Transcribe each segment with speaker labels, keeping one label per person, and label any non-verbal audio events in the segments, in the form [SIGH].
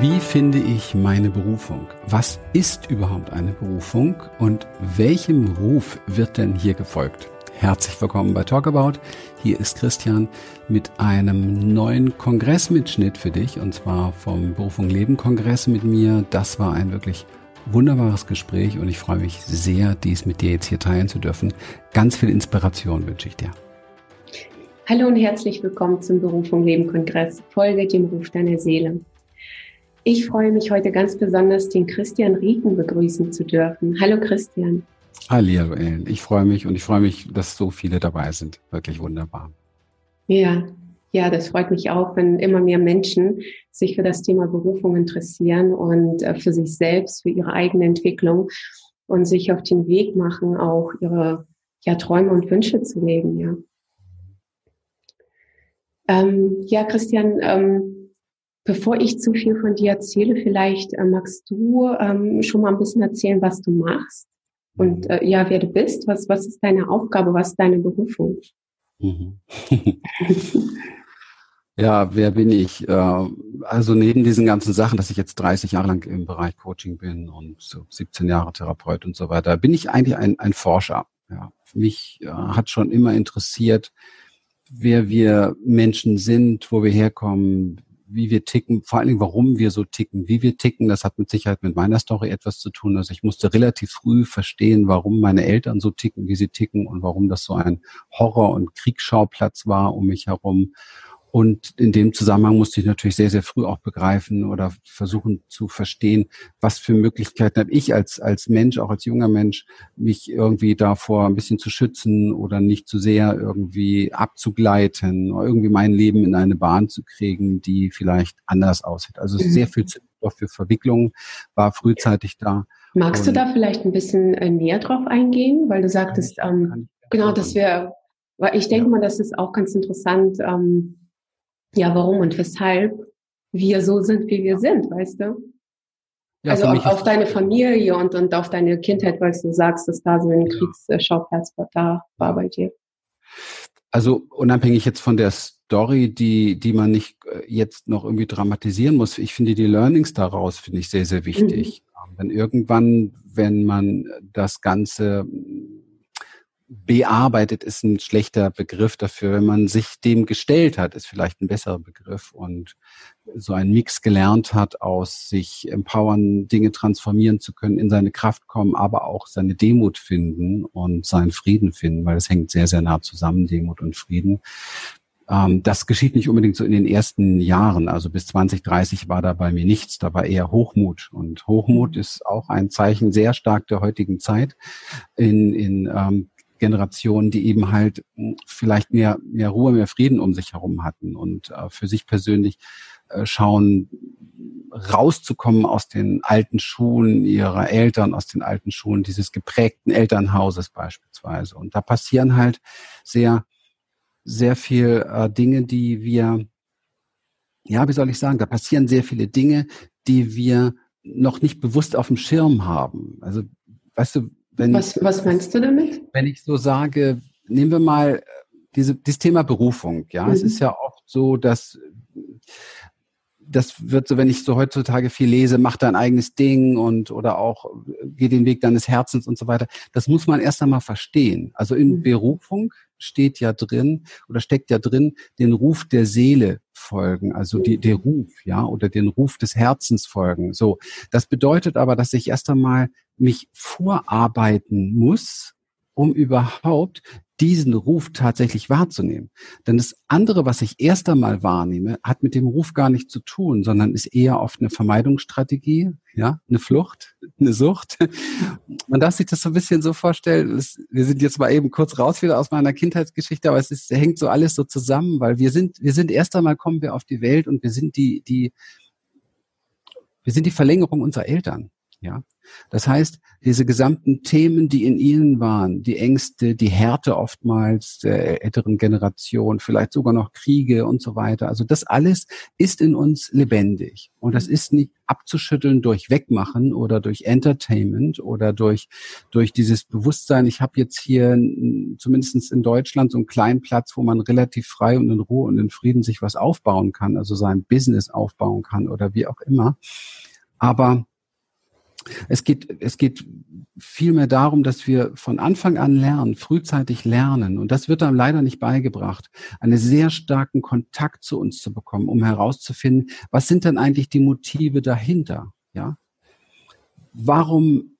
Speaker 1: Wie finde ich meine Berufung? Was ist überhaupt eine Berufung und welchem Ruf wird denn hier gefolgt? Herzlich willkommen bei Talkabout. Hier ist Christian mit einem neuen Kongressmitschnitt für dich und zwar vom Berufung Leben Kongress mit mir. Das war ein wirklich wunderbares Gespräch und ich freue mich sehr, dies mit dir jetzt hier teilen zu dürfen. Ganz viel Inspiration wünsche ich dir.
Speaker 2: Hallo und herzlich willkommen zum Berufung Leben Kongress. Folge dem Ruf deiner Seele. Ich freue mich heute ganz besonders, den Christian Rieken begrüßen zu dürfen. Hallo Christian.
Speaker 1: Hallo Ellen. Ich freue mich und ich freue mich, dass so viele dabei sind. Wirklich wunderbar.
Speaker 2: Ja, ja, das freut mich auch, wenn immer mehr Menschen sich für das Thema Berufung interessieren und äh, für sich selbst, für ihre eigene Entwicklung und sich auf den Weg machen, auch ihre ja, Träume und Wünsche zu leben, ja. Ähm, ja, Christian, ähm, bevor ich zu viel von dir erzähle, vielleicht äh, magst du ähm, schon mal ein bisschen erzählen, was du machst und äh, ja, wer du bist. Was, was ist deine Aufgabe? Was ist deine Berufung? Mhm. [LAUGHS]
Speaker 1: ja, wer bin ich? Äh, also neben diesen ganzen Sachen, dass ich jetzt 30 Jahre lang im Bereich Coaching bin und so 17 Jahre Therapeut und so weiter, bin ich eigentlich ein, ein Forscher. Ja, mich äh, hat schon immer interessiert, wer wir Menschen sind, wo wir herkommen, wie wir ticken, vor allen Dingen, warum wir so ticken, wie wir ticken, das hat mit Sicherheit mit meiner Story etwas zu tun. Also ich musste relativ früh verstehen, warum meine Eltern so ticken, wie sie ticken und warum das so ein Horror- und Kriegsschauplatz war um mich herum. Und in dem Zusammenhang musste ich natürlich sehr, sehr früh auch begreifen oder versuchen zu verstehen, was für Möglichkeiten habe ich als, als Mensch, auch als junger Mensch, mich irgendwie davor ein bisschen zu schützen oder nicht zu sehr irgendwie abzugleiten oder irgendwie mein Leben in eine Bahn zu kriegen, die vielleicht anders aussieht. Also mhm. sehr viel Zündstoff für Verwicklungen war frühzeitig da.
Speaker 2: Magst Und du da vielleicht ein bisschen äh, näher drauf eingehen? Weil du sagtest, ähm, genau, dass wir, weil ich denke ja. mal, das ist auch ganz interessant, ähm, ja, warum und weshalb wir so sind, wie wir sind, weißt du? Ja, also auf, auf deine Familie und, und auf deine Kindheit, weil du sagst, dass da so ein. Kriegsschauplatz da war bei dir.
Speaker 1: Also unabhängig jetzt von der Story, die, die man nicht äh, jetzt noch irgendwie dramatisieren muss, ich finde die Learnings daraus, finde ich sehr, sehr wichtig. Mhm. Wenn irgendwann, wenn man das Ganze bearbeitet ist ein schlechter Begriff dafür. Wenn man sich dem gestellt hat, ist vielleicht ein besserer Begriff und so ein Mix gelernt hat aus sich empowern, Dinge transformieren zu können, in seine Kraft kommen, aber auch seine Demut finden und seinen Frieden finden, weil es hängt sehr, sehr nah zusammen, Demut und Frieden. Ähm, das geschieht nicht unbedingt so in den ersten Jahren. Also bis 2030 war da bei mir nichts. Da war eher Hochmut. Und Hochmut mhm. ist auch ein Zeichen sehr stark der heutigen Zeit in, in Generationen, die eben halt hm, vielleicht mehr, mehr Ruhe, mehr Frieden um sich herum hatten und äh, für sich persönlich äh, schauen, rauszukommen aus den alten Schulen ihrer Eltern, aus den alten Schulen dieses geprägten Elternhauses beispielsweise. Und da passieren halt sehr, sehr viel äh, Dinge, die wir, ja, wie soll ich sagen, da passieren sehr viele Dinge, die wir noch nicht bewusst auf dem Schirm haben. Also, weißt du,
Speaker 2: wenn, was, was meinst du damit?
Speaker 1: Wenn ich so sage, nehmen wir mal äh, diese, dieses Thema Berufung. Ja, mhm. es ist ja oft so, dass das wird so, wenn ich so heutzutage viel lese, mach dein eigenes Ding und oder auch geh den Weg deines Herzens und so weiter. Das muss man erst einmal verstehen. Also in mhm. Berufung steht ja drin oder steckt ja drin, den Ruf der Seele folgen, also die, der Ruf, ja, oder den Ruf des Herzens folgen. So. Das bedeutet aber, dass ich erst einmal mich vorarbeiten muss, um überhaupt diesen Ruf tatsächlich wahrzunehmen. Denn das andere, was ich erst einmal wahrnehme, hat mit dem Ruf gar nichts zu tun, sondern ist eher oft eine Vermeidungsstrategie, ja, eine Flucht, eine Sucht. Man darf sich das so ein bisschen so vorstellen. wir sind jetzt mal eben kurz raus wieder aus meiner Kindheitsgeschichte, aber es ist, hängt so alles so zusammen, weil wir sind, wir sind erst einmal kommen wir auf die Welt und wir sind die, die, wir sind die Verlängerung unserer Eltern. Ja, das heißt, diese gesamten Themen, die in ihnen waren, die Ängste, die Härte oftmals der älteren Generation, vielleicht sogar noch Kriege und so weiter. Also das alles ist in uns lebendig. Und das ist nicht abzuschütteln durch Wegmachen oder durch Entertainment oder durch, durch dieses Bewusstsein. Ich habe jetzt hier zumindest in Deutschland so einen kleinen Platz, wo man relativ frei und in Ruhe und in Frieden sich was aufbauen kann, also sein Business aufbauen kann oder wie auch immer. Aber es geht, es geht vielmehr darum, dass wir von Anfang an lernen, frühzeitig lernen. Und das wird einem leider nicht beigebracht, einen sehr starken Kontakt zu uns zu bekommen, um herauszufinden, was sind denn eigentlich die Motive dahinter? Ja? Warum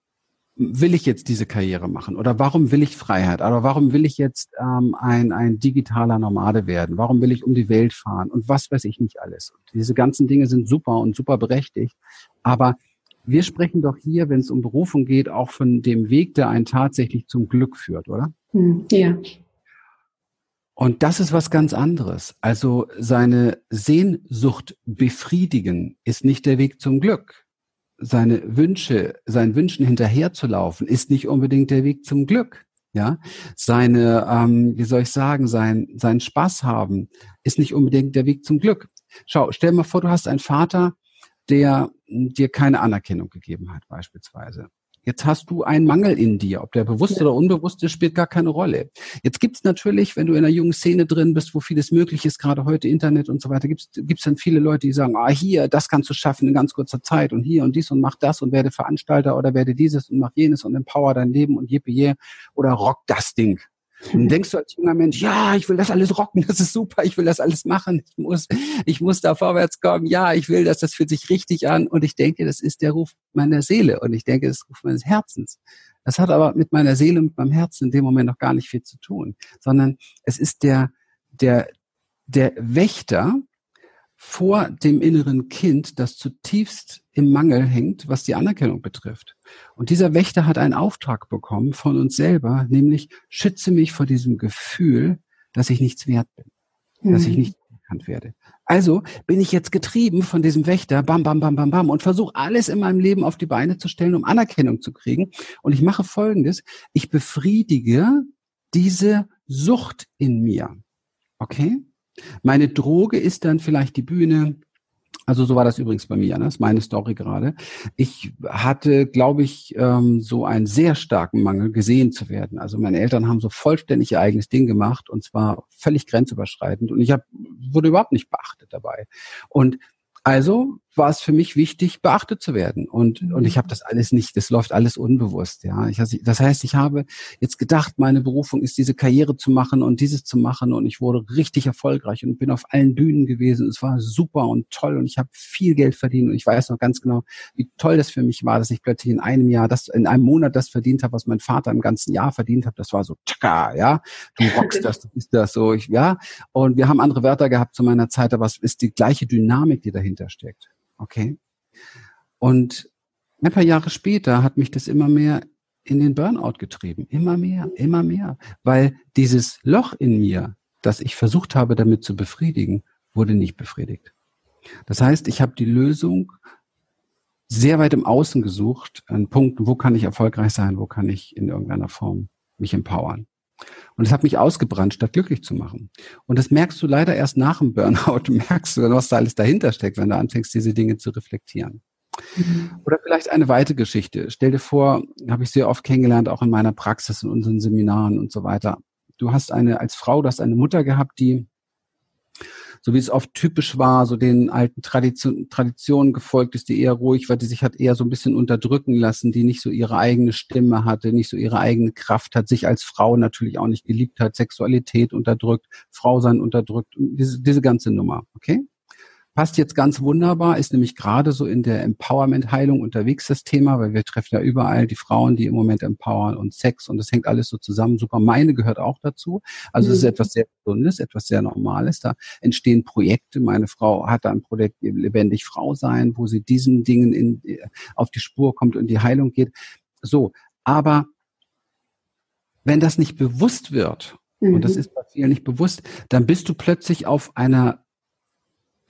Speaker 1: will ich jetzt diese Karriere machen? Oder warum will ich Freiheit? Oder warum will ich jetzt ähm, ein, ein digitaler Nomade werden? Warum will ich um die Welt fahren? Und was weiß ich nicht alles? Und diese ganzen Dinge sind super und super berechtigt. Aber wir sprechen doch hier, wenn es um Berufung geht, auch von dem Weg, der einen tatsächlich zum Glück führt, oder?
Speaker 2: Hm, ja.
Speaker 1: Und das ist was ganz anderes. Also seine Sehnsucht befriedigen ist nicht der Weg zum Glück. Seine Wünsche, seinen Wünschen hinterherzulaufen ist nicht unbedingt der Weg zum Glück. Ja, seine, ähm, wie soll ich sagen, sein, sein Spaß haben ist nicht unbedingt der Weg zum Glück. Schau, stell mal vor, du hast einen Vater, der dir keine Anerkennung gegeben hat, beispielsweise. Jetzt hast du einen Mangel in dir, ob der bewusst ja. oder unbewusst ist, spielt gar keine Rolle. Jetzt gibt's natürlich, wenn du in einer jungen Szene drin bist, wo vieles möglich ist, gerade heute Internet und so weiter, gibt's gibt's dann viele Leute, die sagen, ah hier, das kannst du schaffen in ganz kurzer Zeit und hier und dies und mach das und werde Veranstalter oder werde dieses und mach jenes und empower dein Leben und yippie oder rock das Ding. Und denkst du als junger Mensch, ja, ich will das alles rocken, [LAUGHS] das ist super, ich will das alles machen, ich muss, ich muss da vorwärts kommen, ja, ich will das, das fühlt sich richtig an. Und ich denke, das ist der Ruf meiner Seele und ich denke, das ist der Ruf meines Herzens. Das hat aber mit meiner Seele und mit meinem Herzen in dem Moment noch gar nicht viel zu tun, sondern es ist der, der, der Wächter, vor dem inneren Kind, das zutiefst im Mangel hängt, was die Anerkennung betrifft. Und dieser Wächter hat einen Auftrag bekommen von uns selber, nämlich schütze mich vor diesem Gefühl, dass ich nichts wert bin, mhm. dass ich mhm. nicht anerkannt werde. Also bin ich jetzt getrieben von diesem Wächter, bam, bam, bam, bam, bam, und versuche alles in meinem Leben auf die Beine zu stellen, um Anerkennung zu kriegen. Und ich mache Folgendes, ich befriedige diese Sucht in mir. Okay? Meine Droge ist dann vielleicht die Bühne. Also so war das übrigens bei mir, ne? das ist meine Story gerade. Ich hatte, glaube ich, ähm, so einen sehr starken Mangel, gesehen zu werden. Also meine Eltern haben so vollständig ihr eigenes Ding gemacht und zwar völlig grenzüberschreitend und ich hab, wurde überhaupt nicht beachtet dabei. Und also war es für mich wichtig, beachtet zu werden. Und, und ich habe das alles nicht, das läuft alles unbewusst. Ja, ich, das heißt, ich habe jetzt gedacht, meine Berufung ist, diese Karriere zu machen und dieses zu machen. Und ich wurde richtig erfolgreich und bin auf allen Bühnen gewesen. Es war super und toll und ich habe viel Geld verdient. Und ich weiß noch ganz genau, wie toll das für mich war, dass ich plötzlich in einem Jahr, das in einem Monat das verdient habe, was mein Vater im ganzen Jahr verdient hat. Das war so, tschakka, ja, du rockst das, du bist das so, ich, ja. Und wir haben andere Wörter gehabt zu meiner Zeit, aber es ist die gleiche Dynamik, die dahinter steckt. Okay. Und ein paar Jahre später hat mich das immer mehr in den Burnout getrieben. Immer mehr, immer mehr. Weil dieses Loch in mir, das ich versucht habe, damit zu befriedigen, wurde nicht befriedigt. Das heißt, ich habe die Lösung sehr weit im Außen gesucht, an Punkten, wo kann ich erfolgreich sein, wo kann ich in irgendeiner Form mich empowern. Und es hat mich ausgebrannt, statt glücklich zu machen. Und das merkst du leider erst nach dem Burnout, [LAUGHS] merkst du, was da alles dahinter steckt, wenn du anfängst, diese Dinge zu reflektieren. Mhm. Oder vielleicht eine weitere Geschichte. Stell dir vor, habe ich sehr oft kennengelernt, auch in meiner Praxis, in unseren Seminaren und so weiter. Du hast eine, als Frau, du hast eine Mutter gehabt, die so wie es oft typisch war, so den alten Tradition, Traditionen gefolgt ist, die eher ruhig war, die sich hat eher so ein bisschen unterdrücken lassen, die nicht so ihre eigene Stimme hatte, nicht so ihre eigene Kraft hat, sich als Frau natürlich auch nicht geliebt hat, Sexualität unterdrückt, Frau sein unterdrückt, diese, diese ganze Nummer, okay? Passt jetzt ganz wunderbar, ist nämlich gerade so in der Empowerment-Heilung unterwegs das Thema, weil wir treffen ja überall die Frauen, die im Moment empowern und Sex und das hängt alles so zusammen. Super, meine gehört auch dazu. Also es mhm. ist etwas sehr Gesundes, etwas sehr Normales. Da entstehen Projekte. Meine Frau hat ein Projekt Lebendig Frau sein, wo sie diesen Dingen in, auf die Spur kommt und die Heilung geht. So, aber wenn das nicht bewusst wird, mhm. und das mhm. ist bei vielen nicht bewusst, dann bist du plötzlich auf einer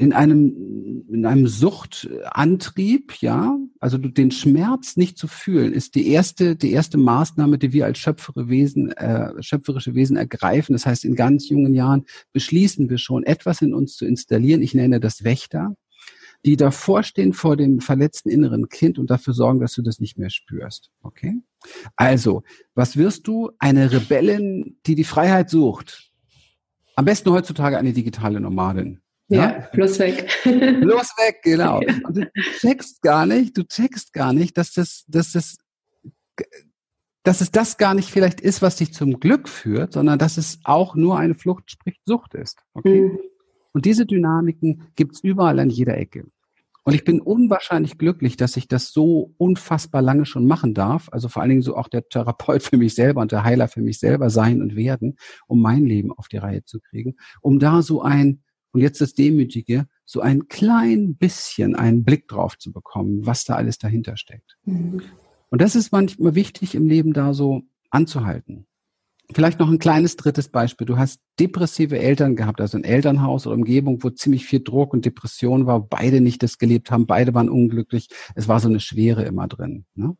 Speaker 1: in einem, in einem Suchtantrieb, ja, also den Schmerz nicht zu fühlen, ist die erste, die erste Maßnahme, die wir als schöpferische Wesen, äh, schöpferische Wesen ergreifen. Das heißt, in ganz jungen Jahren beschließen wir schon, etwas in uns zu installieren. Ich nenne das Wächter, die davor stehen vor dem verletzten inneren Kind und dafür sorgen, dass du das nicht mehr spürst. Okay? Also, was wirst du? Eine Rebellin, die die Freiheit sucht. Am besten heutzutage eine digitale Nomadin.
Speaker 2: Ja, bloß weg. [LAUGHS]
Speaker 1: bloß weg, genau. Und du checkst gar nicht, du checkst gar nicht, dass das, dass das, dass es das gar nicht vielleicht ist, was dich zum Glück führt, sondern dass es auch nur eine Flucht, sprich Sucht ist. Okay? Mhm. Und diese Dynamiken gibt's überall an jeder Ecke. Und ich bin unwahrscheinlich glücklich, dass ich das so unfassbar lange schon machen darf. Also vor allen Dingen so auch der Therapeut für mich selber und der Heiler für mich selber sein und werden, um mein Leben auf die Reihe zu kriegen, um da so ein und jetzt das Demütige, so ein klein bisschen einen Blick drauf zu bekommen, was da alles dahinter steckt. Mhm. Und das ist manchmal wichtig im Leben da so anzuhalten. Vielleicht noch ein kleines drittes Beispiel. Du hast depressive Eltern gehabt, also ein Elternhaus oder Umgebung, wo ziemlich viel Druck und Depression war, beide nicht das gelebt haben, beide waren unglücklich. Es war so eine Schwere immer drin. Ne?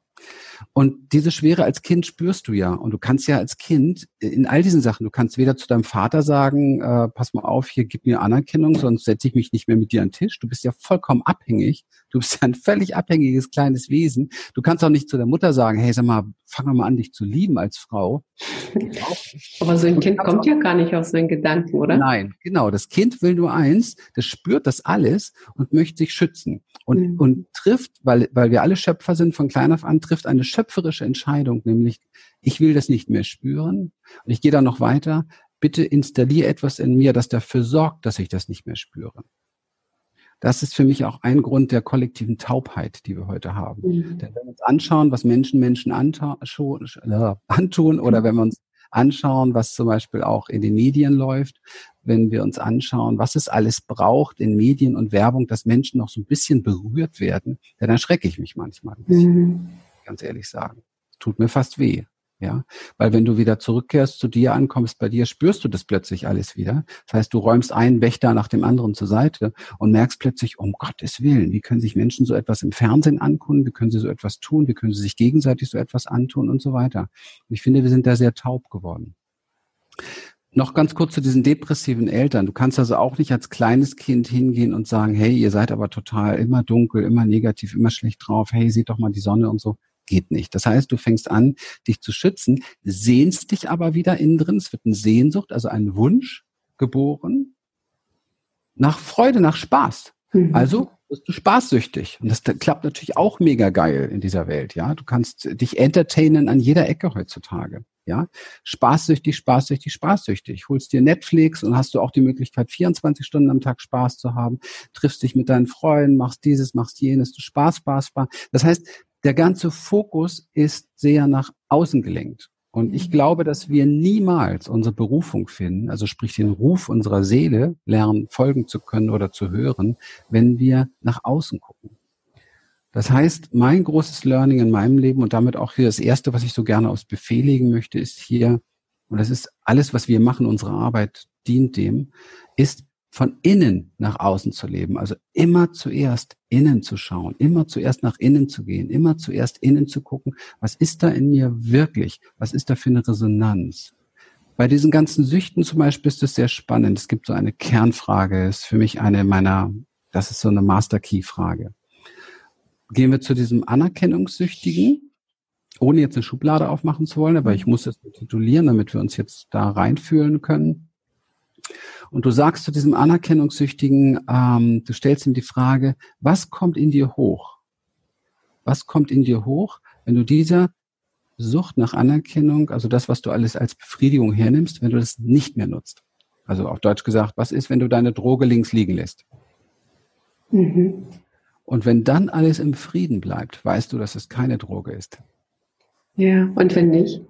Speaker 1: Und diese Schwere als Kind spürst du ja. Und du kannst ja als Kind in all diesen Sachen, du kannst weder zu deinem Vater sagen, äh, pass mal auf, hier gib mir Anerkennung, sonst setze ich mich nicht mehr mit dir an den Tisch. Du bist ja vollkommen abhängig. Du bist ja ein völlig abhängiges kleines Wesen. Du kannst auch nicht zu der Mutter sagen, hey, sag mal, fang mal an, dich zu lieben als Frau. [LAUGHS]
Speaker 2: Aber so ein Kind kommt ja gar nicht auf so einen Gedanken, oder?
Speaker 1: Nein, genau. Das Kind will nur eins, das spürt das alles und möchte sich schützen. Und, mhm. und trifft, weil, weil wir alle Schöpfer sind von klein auf an, trifft eine schöpferische Entscheidung, nämlich ich will das nicht mehr spüren. Und ich gehe da noch weiter. Bitte installiere etwas in mir, das dafür sorgt, dass ich das nicht mehr spüre. Das ist für mich auch ein Grund der kollektiven Taubheit, die wir heute haben. Mhm. Denn wenn wir uns anschauen, was Menschen Menschen äh, antun, oder wenn wir uns anschauen, was zum Beispiel auch in den Medien läuft, wenn wir uns anschauen, was es alles braucht in Medien und Werbung, dass Menschen noch so ein bisschen berührt werden, dann erschrecke ich mich manchmal ein bisschen, mhm. Ganz ehrlich sagen. Tut mir fast weh. Ja, weil wenn du wieder zurückkehrst zu dir ankommst, bei dir spürst du das plötzlich alles wieder. Das heißt, du räumst einen Wächter nach dem anderen zur Seite und merkst plötzlich, um Gottes Willen, wie können sich Menschen so etwas im Fernsehen ankunden? Wie können sie so etwas tun? Wie können sie sich gegenseitig so etwas antun und so weiter? Und ich finde, wir sind da sehr taub geworden. Noch ganz kurz zu diesen depressiven Eltern. Du kannst also auch nicht als kleines Kind hingehen und sagen, hey, ihr seid aber total immer dunkel, immer negativ, immer schlecht drauf. Hey, seht doch mal die Sonne und so geht nicht. Das heißt, du fängst an, dich zu schützen, sehnst dich aber wieder innen drin. Es wird eine Sehnsucht, also ein Wunsch geboren nach Freude, nach Spaß. Mhm. Also bist du spaßsüchtig. Und das klappt natürlich auch mega geil in dieser Welt. Ja, du kannst dich entertainen an jeder Ecke heutzutage. Ja, spaßsüchtig, spaßsüchtig, spaßsüchtig. Holst dir Netflix und hast du auch die Möglichkeit, 24 Stunden am Tag Spaß zu haben. Triffst dich mit deinen Freunden, machst dieses, machst jenes. Du Spaß, Spaß, Spaß. Das heißt, der ganze Fokus ist sehr nach außen gelenkt. Und ich mhm. glaube, dass wir niemals unsere Berufung finden, also sprich den Ruf unserer Seele lernen, folgen zu können oder zu hören, wenn wir nach außen gucken. Das heißt, mein großes Learning in meinem Leben und damit auch hier das erste, was ich so gerne aufs Befehl legen möchte, ist hier, und das ist alles, was wir machen, unsere Arbeit dient dem, ist von innen nach außen zu leben. Also immer zuerst innen zu schauen, immer zuerst nach innen zu gehen, immer zuerst innen zu gucken, was ist da in mir wirklich? Was ist da für eine Resonanz? Bei diesen ganzen Süchten zum Beispiel ist es sehr spannend. Es gibt so eine Kernfrage, ist für mich eine meiner, das ist so eine Master Key Frage. Gehen wir zu diesem Anerkennungssüchtigen, ohne jetzt eine Schublade aufmachen zu wollen, aber ich muss es titulieren, damit wir uns jetzt da reinfühlen können. Und du sagst zu diesem Anerkennungssüchtigen, ähm, du stellst ihm die Frage, was kommt in dir hoch? Was kommt in dir hoch, wenn du dieser Sucht nach Anerkennung, also das, was du alles als Befriedigung hernimmst, wenn du das nicht mehr nutzt? Also auf Deutsch gesagt, was ist, wenn du deine Droge links liegen lässt? Mhm. Und wenn dann alles im Frieden bleibt, weißt du, dass es keine Droge ist.
Speaker 2: Ja, und wenn nicht?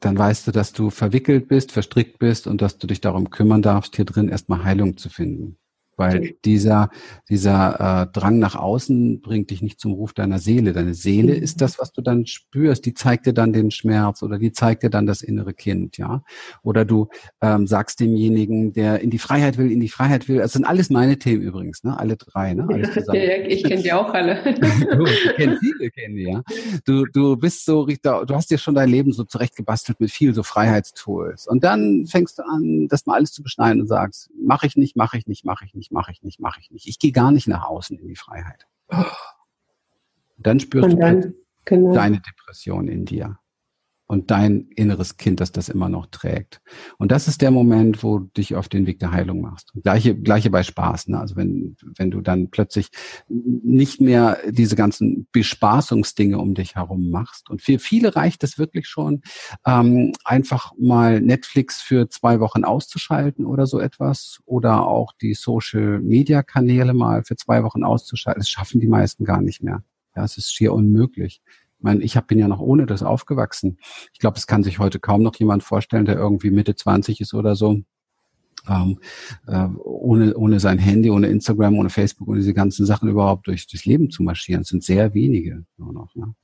Speaker 1: Dann weißt du, dass du verwickelt bist, verstrickt bist und dass du dich darum kümmern darfst, hier drin erstmal Heilung zu finden. Weil dieser, dieser äh, Drang nach außen bringt dich nicht zum Ruf deiner Seele. Deine Seele mhm. ist das, was du dann spürst. Die zeigt dir dann den Schmerz oder die zeigt dir dann das innere Kind, ja. Oder du ähm, sagst demjenigen, der in die Freiheit will, in die Freiheit will. Das sind alles meine Themen übrigens, ne? Alle drei, ne? Alles
Speaker 2: zusammen. Ja, ich kenne die auch alle. [LAUGHS]
Speaker 1: du, ich kenne viele, kennen die, ja. Du, du bist so, du hast dir schon dein Leben so zurechtgebastelt mit viel so Freiheitstools. Und dann fängst du an, das mal alles zu beschneiden und sagst, mache ich nicht, mache ich nicht, mache ich nicht mache ich nicht, mache ich nicht. Ich gehe gar nicht nach außen in die Freiheit. Dann spürst dann, du genau. deine Depression in dir und dein inneres Kind, das das immer noch trägt. Und das ist der Moment, wo du dich auf den Weg der Heilung machst. Gleiche, gleiche bei Spaß. Ne? Also wenn, wenn du dann plötzlich nicht mehr diese ganzen Bespaßungsdinge um dich herum machst. Und für viele reicht es wirklich schon, ähm, einfach mal Netflix für zwei Wochen auszuschalten oder so etwas. Oder auch die Social-Media-Kanäle mal für zwei Wochen auszuschalten. Das schaffen die meisten gar nicht mehr. Ja, es ist schier unmöglich. Ich meine, ich bin ja noch ohne das aufgewachsen. Ich glaube, es kann sich heute kaum noch jemand vorstellen, der irgendwie Mitte 20 ist oder so, ähm, äh, ohne, ohne sein Handy, ohne Instagram, ohne Facebook, ohne diese ganzen Sachen überhaupt durch, durchs Leben zu marschieren. Es sind sehr wenige nur noch. Ne?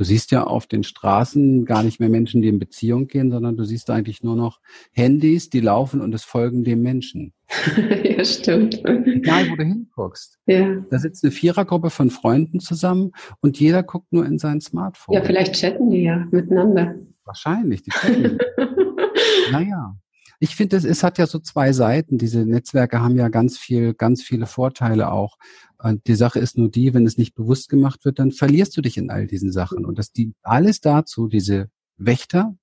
Speaker 1: Du siehst ja auf den Straßen gar nicht mehr Menschen, die in Beziehung gehen, sondern du siehst eigentlich nur noch Handys, die laufen und es folgen dem Menschen. [LAUGHS]
Speaker 2: ja, stimmt.
Speaker 1: Egal, wo du hinguckst. Ja. Da sitzt eine Vierergruppe von Freunden zusammen und jeder guckt nur in sein Smartphone.
Speaker 2: Ja, vielleicht chatten die ja miteinander.
Speaker 1: Wahrscheinlich, die chatten. [LAUGHS] naja. Ich finde, es, es hat ja so zwei Seiten. Diese Netzwerke haben ja ganz viel, ganz viele Vorteile auch. Und die Sache ist nur die, wenn es nicht bewusst gemacht wird, dann verlierst du dich in all diesen Sachen. Und das dient alles dazu, diese Wächter,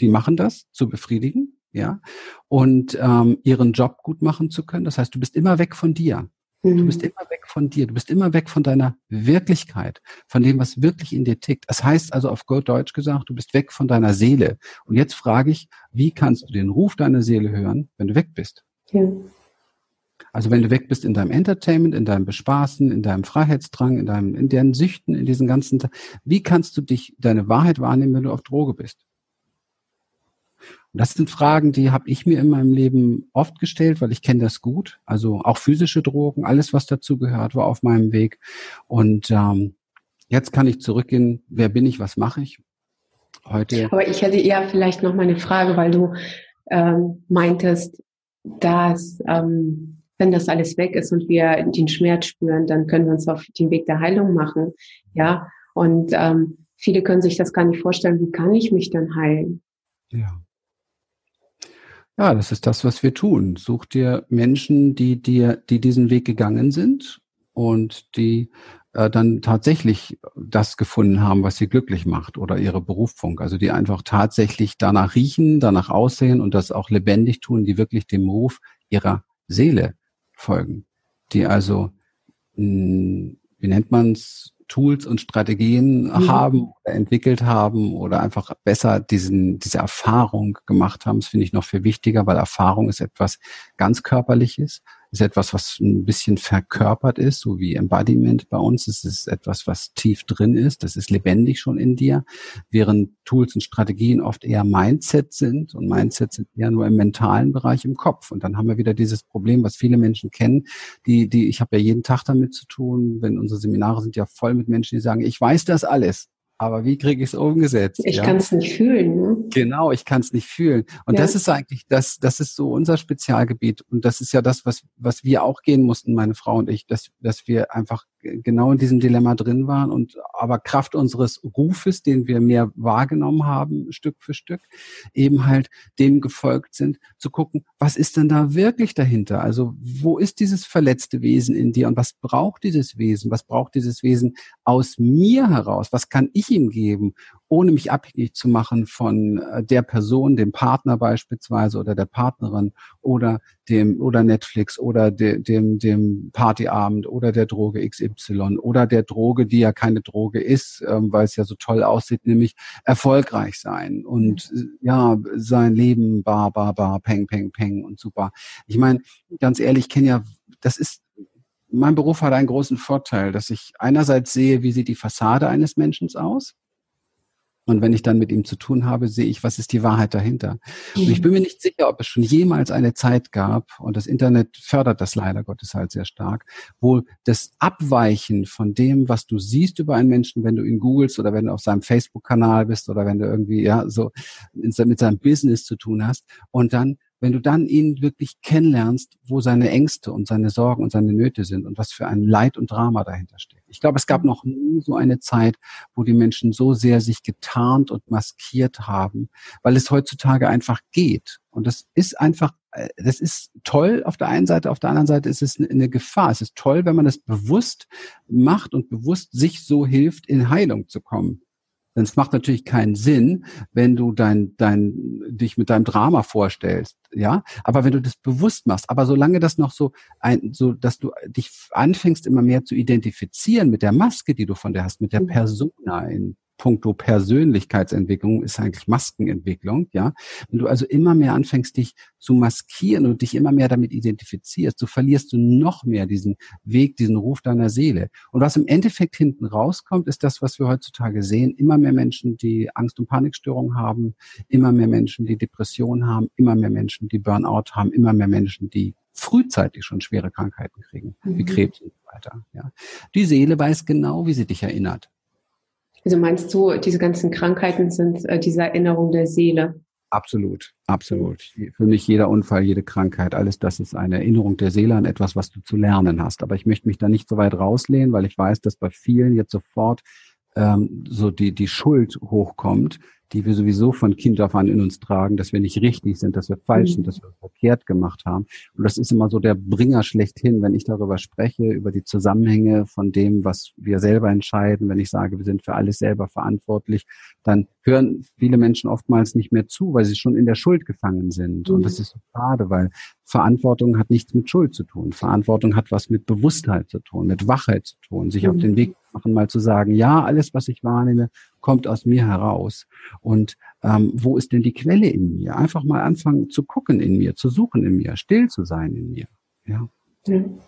Speaker 1: die machen das, zu befriedigen, ja, und ähm, ihren Job gut machen zu können. Das heißt, du bist immer weg von dir. Du bist mhm. immer weg von dir. Du bist immer weg von deiner Wirklichkeit, von dem, was wirklich in dir tickt. Das heißt also auf Gott Deutsch gesagt, du bist weg von deiner Seele. Und jetzt frage ich, wie kannst du den Ruf deiner Seele hören, wenn du weg bist? Ja. Also wenn du weg bist in deinem Entertainment, in deinem Bespaßen, in deinem Freiheitsdrang, in deinem, in deren Süchten, in diesen ganzen, wie kannst du dich, deine Wahrheit wahrnehmen, wenn du auf Droge bist? Und das sind Fragen, die habe ich mir in meinem Leben oft gestellt, weil ich kenne das gut. Also auch physische Drogen, alles, was dazu gehört, war auf meinem Weg. Und ähm, jetzt kann ich zurückgehen, wer bin ich, was mache ich? Heute.
Speaker 2: Aber ich hätte eher vielleicht noch mal eine Frage, weil du ähm, meintest, dass ähm, wenn das alles weg ist und wir den Schmerz spüren, dann können wir uns auf den Weg der Heilung machen. Ja, und ähm, viele können sich das gar nicht vorstellen, wie kann ich mich dann heilen?
Speaker 1: Ja. Ja, das ist das, was wir tun. Such dir Menschen, die dir, die diesen Weg gegangen sind und die äh, dann tatsächlich das gefunden haben, was sie glücklich macht oder ihre Berufung. Also die einfach tatsächlich danach riechen, danach aussehen und das auch lebendig tun, die wirklich dem Ruf ihrer Seele folgen. Die also, hm, wie nennt man's, Tools und Strategien mhm. haben oder entwickelt haben oder einfach besser diesen, diese Erfahrung gemacht haben. Das finde ich noch viel wichtiger, weil Erfahrung ist etwas ganz Körperliches ist etwas, was ein bisschen verkörpert ist, so wie Embodiment bei uns. Es ist etwas, was tief drin ist. Das ist lebendig schon in dir, während Tools und Strategien oft eher Mindset sind und Mindset sind eher nur im mentalen Bereich im Kopf. Und dann haben wir wieder dieses Problem, was viele Menschen kennen, die, die, ich habe ja jeden Tag damit zu tun, wenn unsere Seminare sind ja voll mit Menschen, die sagen, ich weiß das alles aber wie kriege ich es umgesetzt?
Speaker 2: Ich ja? kann es nicht fühlen. Ne?
Speaker 1: Genau, ich kann es nicht fühlen. Und ja. das ist eigentlich das, das ist so unser Spezialgebiet. Und das ist ja das, was, was wir auch gehen mussten, meine Frau und ich, dass, dass wir einfach genau in diesem Dilemma drin waren und aber Kraft unseres Rufes, den wir mehr wahrgenommen haben, Stück für Stück, eben halt dem gefolgt sind, zu gucken, was ist denn da wirklich dahinter? Also wo ist dieses verletzte Wesen in dir und was braucht dieses Wesen? Was braucht dieses Wesen aus mir heraus? Was kann ich ihm geben? ohne mich abhängig zu machen von äh, der Person, dem Partner beispielsweise oder der Partnerin oder dem oder Netflix oder de, dem dem Partyabend oder der Droge XY oder der Droge, die ja keine Droge ist, ähm, weil es ja so toll aussieht, nämlich erfolgreich sein und äh, ja sein Leben bar bar bar peng peng peng und super. Ich meine, ganz ehrlich, ich kenne ja, das ist mein Beruf hat einen großen Vorteil, dass ich einerseits sehe, wie sieht die Fassade eines Menschen aus Und wenn ich dann mit ihm zu tun habe, sehe ich, was ist die Wahrheit dahinter. Und ich bin mir nicht sicher, ob es schon jemals eine Zeit gab, und das Internet fördert das leider Gottes halt sehr stark, wo das Abweichen von dem, was du siehst über einen Menschen, wenn du ihn googelst oder wenn du auf seinem Facebook-Kanal bist oder wenn du irgendwie, ja, so mit seinem Business zu tun hast und dann wenn du dann ihn wirklich kennenlernst, wo seine Ängste und seine Sorgen und seine Nöte sind und was für ein Leid und Drama dahinter steckt. Ich glaube, es gab noch nie so eine Zeit, wo die Menschen so sehr sich getarnt und maskiert haben, weil es heutzutage einfach geht. Und das ist einfach, äh, das ist toll auf der einen Seite, auf der anderen Seite ist es eine Gefahr. Es ist toll, wenn man das bewusst macht und bewusst sich so hilft, in Heilung zu kommen. Denn es macht natürlich keinen Sinn, wenn du dein, dein, dich mit deinem Drama vorstellst, ja. Aber wenn du das bewusst machst, aber solange das noch so ein, so, dass du dich anfängst immer mehr zu identifizieren mit der Maske, die du von der hast, mit der mhm. Persona in puncto Persönlichkeitsentwicklung ist eigentlich Maskenentwicklung, ja. Wenn du also immer mehr anfängst, dich zu maskieren und dich immer mehr damit identifizierst, so verlierst du noch mehr diesen Weg, diesen Ruf deiner Seele. Und was im Endeffekt hinten rauskommt, ist das, was wir heutzutage sehen. Immer mehr Menschen, die Angst- und Panikstörungen haben, immer mehr Menschen, die Depressionen haben, immer mehr Menschen, die Burnout haben, immer mehr Menschen, die frühzeitig schon schwere Krankheiten kriegen, wie mhm. Krebs und so weiter. Ja. Die Seele weiß genau, wie sie dich erinnert.
Speaker 2: Also meinst du, diese ganzen Krankheiten sind äh, diese Erinnerung der Seele?
Speaker 1: Absolut, absolut. Für mich jeder Unfall, jede Krankheit, alles das ist eine Erinnerung der Seele an etwas, was du zu lernen hast. Aber ich möchte mich da nicht so weit rauslehnen, weil ich weiß, dass bei vielen jetzt sofort ähm, so die, die Schuld hochkommt, die wir sowieso von Kind auf an in uns tragen, dass wir nicht richtig sind, dass wir falsch mhm. sind, dass wir verkehrt gemacht haben. Und das ist immer so der Bringer schlechthin, wenn ich darüber spreche, über die Zusammenhänge von dem, was wir selber entscheiden. Wenn ich sage, wir sind für alles selber verantwortlich, dann hören viele Menschen oftmals nicht mehr zu, weil sie schon in der Schuld gefangen sind. Mhm. Und das ist so schade, weil Verantwortung hat nichts mit Schuld zu tun. Verantwortung hat was mit Bewusstheit zu tun, mit Wachheit zu tun, sich mhm. auf den Weg machen, mal zu sagen, ja, alles, was ich wahrnehme, kommt aus mir heraus. Und ähm, wo ist denn die Quelle in mir? Einfach mal anfangen zu gucken in mir, zu suchen in mir, still zu sein in mir. Ja. Mhm.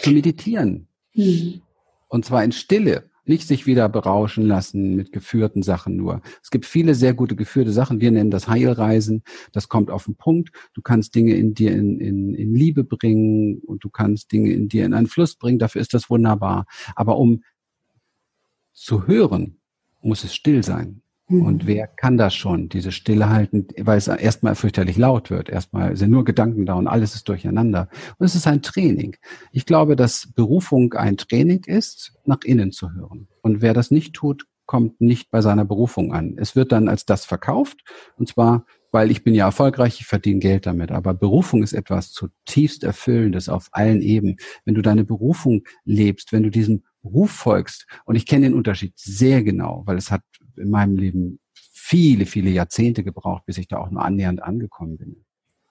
Speaker 1: Zu meditieren. Mhm. Und zwar in Stille. Nicht sich wieder berauschen lassen mit geführten Sachen nur. Es gibt viele sehr gute geführte Sachen. Wir nennen das Heilreisen. Das kommt auf den Punkt. Du kannst Dinge in dir in, in, in Liebe bringen und du kannst Dinge in dir in einen Fluss bringen. Dafür ist das wunderbar. Aber um zu hören, muss es still sein. Mhm. Und wer kann das schon, diese Stille halten, weil es erstmal fürchterlich laut wird. Erstmal sind nur Gedanken da und alles ist durcheinander. Und es ist ein Training. Ich glaube, dass Berufung ein Training ist, nach innen zu hören. Und wer das nicht tut, kommt nicht bei seiner Berufung an. Es wird dann als das verkauft. Und zwar, weil ich bin ja erfolgreich, ich verdiene Geld damit. Aber Berufung ist etwas zutiefst Erfüllendes auf allen Ebenen. Wenn du deine Berufung lebst, wenn du diesem Ruf folgst, und ich kenne den Unterschied sehr genau, weil es hat in meinem Leben viele, viele Jahrzehnte gebraucht, bis ich da auch nur annähernd angekommen bin.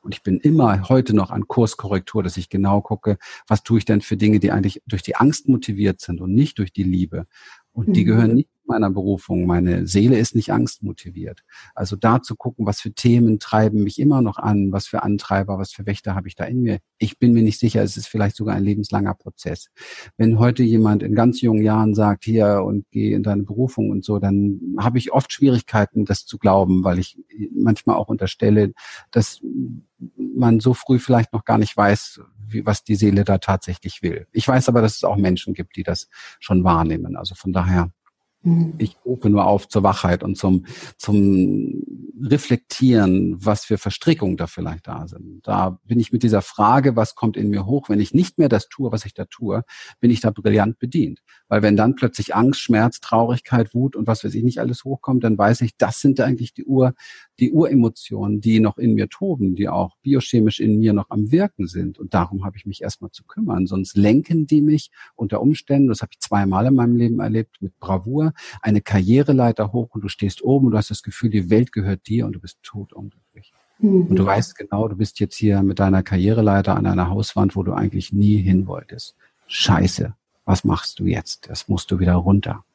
Speaker 1: Und ich bin immer heute noch an Kurskorrektur, dass ich genau gucke, was tue ich denn für Dinge, die eigentlich durch die Angst motiviert sind und nicht durch die Liebe. Und die mhm. gehören nicht meiner Berufung. Meine Seele ist nicht angstmotiviert. Also da zu gucken, was für Themen treiben mich immer noch an, was für Antreiber, was für Wächter habe ich da in mir. Ich bin mir nicht sicher, es ist vielleicht sogar ein lebenslanger Prozess. Wenn heute jemand in ganz jungen Jahren sagt, hier und geh in deine Berufung und so, dann habe ich oft Schwierigkeiten, das zu glauben, weil ich manchmal auch unterstelle, dass man so früh vielleicht noch gar nicht weiß, wie, was die Seele da tatsächlich will. Ich weiß aber, dass es auch Menschen gibt, die das schon wahrnehmen. Also von daher. Ich rufe nur auf zur Wachheit und zum, zum Reflektieren, was für Verstrickungen da vielleicht da sind. Da bin ich mit dieser Frage, was kommt in mir hoch, wenn ich nicht mehr das tue, was ich da tue, bin ich da brillant bedient. Weil wenn dann plötzlich Angst, Schmerz, Traurigkeit, Wut und was weiß ich nicht alles hochkommt, dann weiß ich, das sind eigentlich die Ur, die Uremotionen, die noch in mir toben, die auch biochemisch in mir noch am Wirken sind. Und darum habe ich mich erstmal zu kümmern. Sonst lenken die mich unter Umständen, das habe ich zweimal in meinem Leben erlebt, mit Bravour, eine Karriereleiter hoch und du stehst oben und du hast das Gefühl, die Welt gehört dir und du bist totunglücklich. Mhm. Und du weißt genau, du bist jetzt hier mit deiner Karriereleiter an einer Hauswand, wo du eigentlich nie hin wolltest. Scheiße. Was machst du jetzt? Das musst du wieder runter.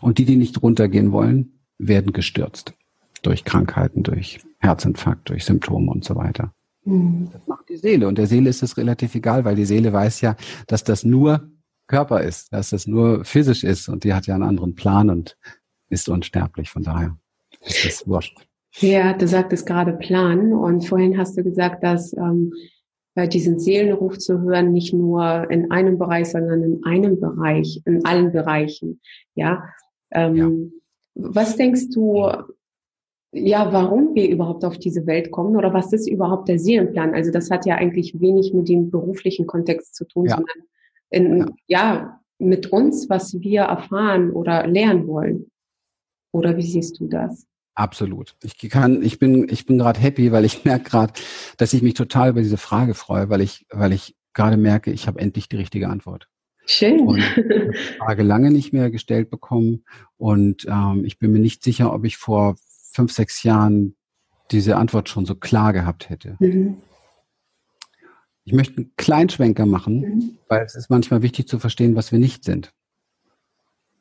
Speaker 1: Und die, die nicht runtergehen wollen, werden gestürzt durch Krankheiten, durch Herzinfarkt, durch Symptome und so weiter. Mhm. Das macht die Seele. Und der Seele ist es relativ egal, weil die Seele weiß ja, dass das nur Körper ist, dass es nur physisch ist und die hat ja einen anderen Plan und ist unsterblich. Von daher ist das wurscht.
Speaker 2: Ja, du sagtest gerade Plan und vorhin hast du gesagt, dass ähm, bei diesem Seelenruf zu hören nicht nur in einem Bereich, sondern in einem Bereich, in allen Bereichen. Ja. Ähm, ja. Was denkst du, ja, warum wir überhaupt auf diese Welt kommen oder was ist überhaupt der Seelenplan? Also das hat ja eigentlich wenig mit dem beruflichen Kontext zu tun, ja. sondern in, ja. ja, mit uns, was wir erfahren oder lernen wollen. Oder wie siehst du das?
Speaker 1: Absolut. Ich kann, ich bin, ich bin gerade happy, weil ich [LAUGHS] merke gerade, dass ich mich total über diese Frage freue, weil ich, weil ich gerade merke, ich habe endlich die richtige Antwort.
Speaker 2: Schön. Und
Speaker 1: ich habe die [LAUGHS] Frage lange nicht mehr gestellt bekommen und ähm, ich bin mir nicht sicher, ob ich vor fünf, sechs Jahren diese Antwort schon so klar gehabt hätte. Mhm. Ich möchte einen kleinen Schwenker machen, mhm. weil es ist manchmal wichtig zu verstehen, was wir nicht sind,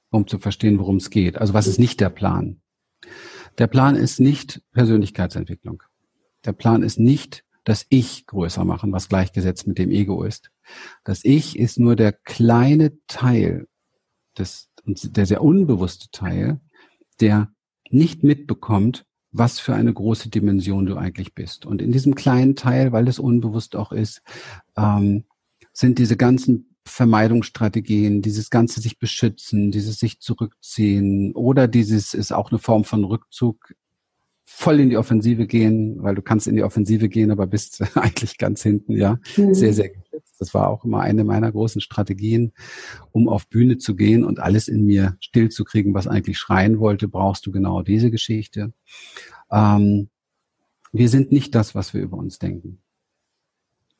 Speaker 1: um zu verstehen, worum es geht. Also was ist nicht der Plan? Der Plan ist nicht Persönlichkeitsentwicklung. Der Plan ist nicht das Ich größer machen, was gleichgesetzt mit dem Ego ist. Das Ich ist nur der kleine Teil des, der sehr unbewusste Teil, der nicht mitbekommt, was für eine große Dimension du eigentlich bist. Und in diesem kleinen Teil, weil es unbewusst auch ist, ähm, sind diese ganzen Vermeidungsstrategien, dieses ganze sich beschützen, dieses sich zurückziehen oder dieses ist auch eine Form von Rückzug, voll in die Offensive gehen, weil du kannst in die Offensive gehen, aber bist [LAUGHS] eigentlich ganz hinten, ja, mhm. sehr, sehr geschützt. Das war auch immer eine meiner großen Strategien, um auf Bühne zu gehen und alles in mir still zu kriegen, was eigentlich schreien wollte, brauchst du genau diese Geschichte. Ähm, wir sind nicht das, was wir über uns denken.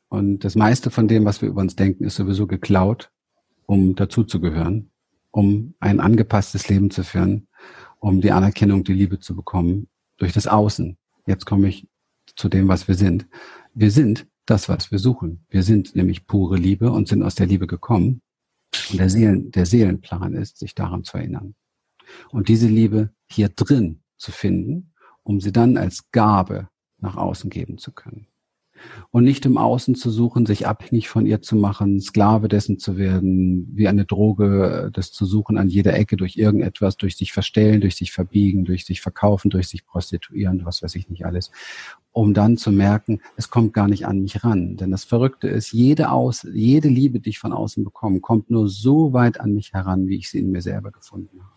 Speaker 1: Und das meiste von dem, was wir über uns denken, ist sowieso geklaut, um dazuzugehören, um ein angepasstes Leben zu führen, um die Anerkennung, die Liebe zu bekommen durch das Außen. Jetzt komme ich zu dem, was wir sind. Wir sind das, was wir suchen. Wir sind nämlich pure Liebe und sind aus der Liebe gekommen. Und der, Seelen, der Seelenplan ist, sich daran zu erinnern. Und diese Liebe hier drin zu finden, um sie dann als Gabe nach außen geben zu können und nicht im Außen zu suchen, sich abhängig von ihr zu machen, Sklave dessen zu werden, wie eine Droge, das zu suchen an jeder Ecke durch irgendetwas, durch sich verstellen, durch sich verbiegen, durch sich verkaufen, durch sich prostituieren, was weiß ich nicht alles, um dann zu merken, es kommt gar nicht an mich ran. Denn das Verrückte ist, jede, Aus, jede Liebe, die ich von außen bekomme, kommt nur so weit an mich heran, wie ich sie in mir selber gefunden habe.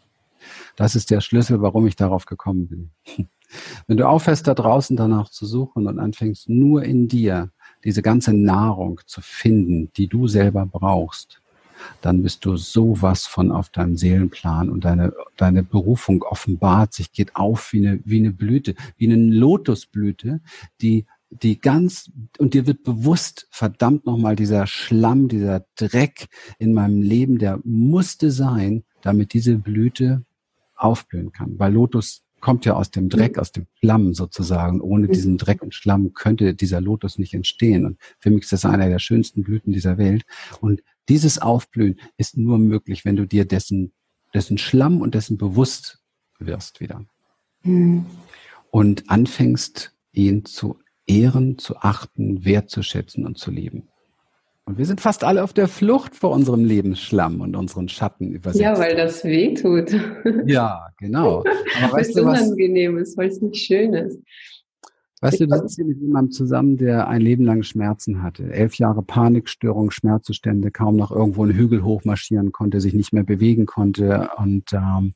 Speaker 1: Das ist der Schlüssel, warum ich darauf gekommen bin. [LAUGHS] Wenn du aufhörst, da draußen danach zu suchen und anfängst, nur in dir diese ganze Nahrung zu finden, die du selber brauchst, dann bist du sowas von auf deinem Seelenplan und deine, deine Berufung offenbart sich, geht auf wie eine, wie eine Blüte, wie eine Lotusblüte, die die ganz, und dir wird bewusst, verdammt nochmal, dieser Schlamm, dieser Dreck in meinem Leben, der musste sein, damit diese Blüte aufblühen kann. Weil Lotus kommt ja aus dem Dreck, aus dem Schlamm sozusagen. Ohne diesen Dreck und Schlamm könnte dieser Lotus nicht entstehen. Und für mich ist das einer der schönsten Blüten dieser Welt. Und dieses Aufblühen ist nur möglich, wenn du dir dessen, dessen Schlamm und dessen bewusst wirst wieder. Mhm. Und anfängst, ihn zu ehren, zu achten, wertzuschätzen und zu lieben. Und wir sind fast alle auf der Flucht vor unserem Lebensschlamm und unseren Schatten
Speaker 2: übersetzt. Ja, weil das weh tut.
Speaker 1: Ja, genau. [LAUGHS]
Speaker 2: Aber weißt du, was unangenehm ist, weil es nicht schön ist.
Speaker 1: Weißt du, du sitzt hier mit jemandem zusammen, der ein Leben lang Schmerzen hatte. Elf Jahre Panikstörung, Schmerzzustände, kaum noch irgendwo einen Hügel hochmarschieren konnte, sich nicht mehr bewegen konnte. Und ähm,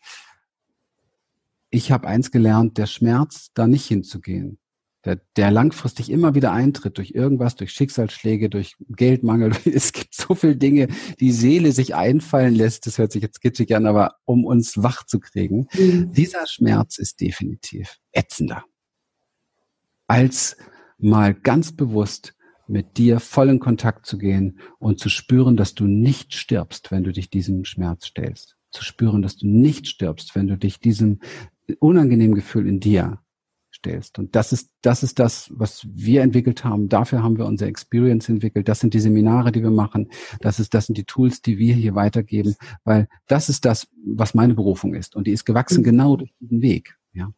Speaker 1: ich habe eins gelernt, der Schmerz, da nicht hinzugehen der, der langfristig immer wieder eintritt durch irgendwas, durch Schicksalsschläge, durch Geldmangel. [LAUGHS] Es gibt so viele Dinge, die Seele sich einfallen lässt. Das hört sich jetzt kitschig an, aber um uns wach zu kriegen. Mhm. Dieser Schmerz ist definitiv ätzender. Als mal ganz bewusst mit dir voll in Kontakt zu gehen und zu spüren, dass du nicht stirbst, wenn du dich diesem Schmerz stellst. Zu spüren, dass du nicht stirbst, wenn du dich diesem unangenehmen Gefühl in dir stellst. Und das ist, das ist das, was wir entwickelt haben. Dafür haben wir unsere Experience entwickelt. Das sind die Seminare, die wir machen. Das ist, das sind die Tools, die wir hier weitergeben, weil das ist das, was meine Berufung ist. Und die ist gewachsen mhm. genau durch diesen Weg, ja.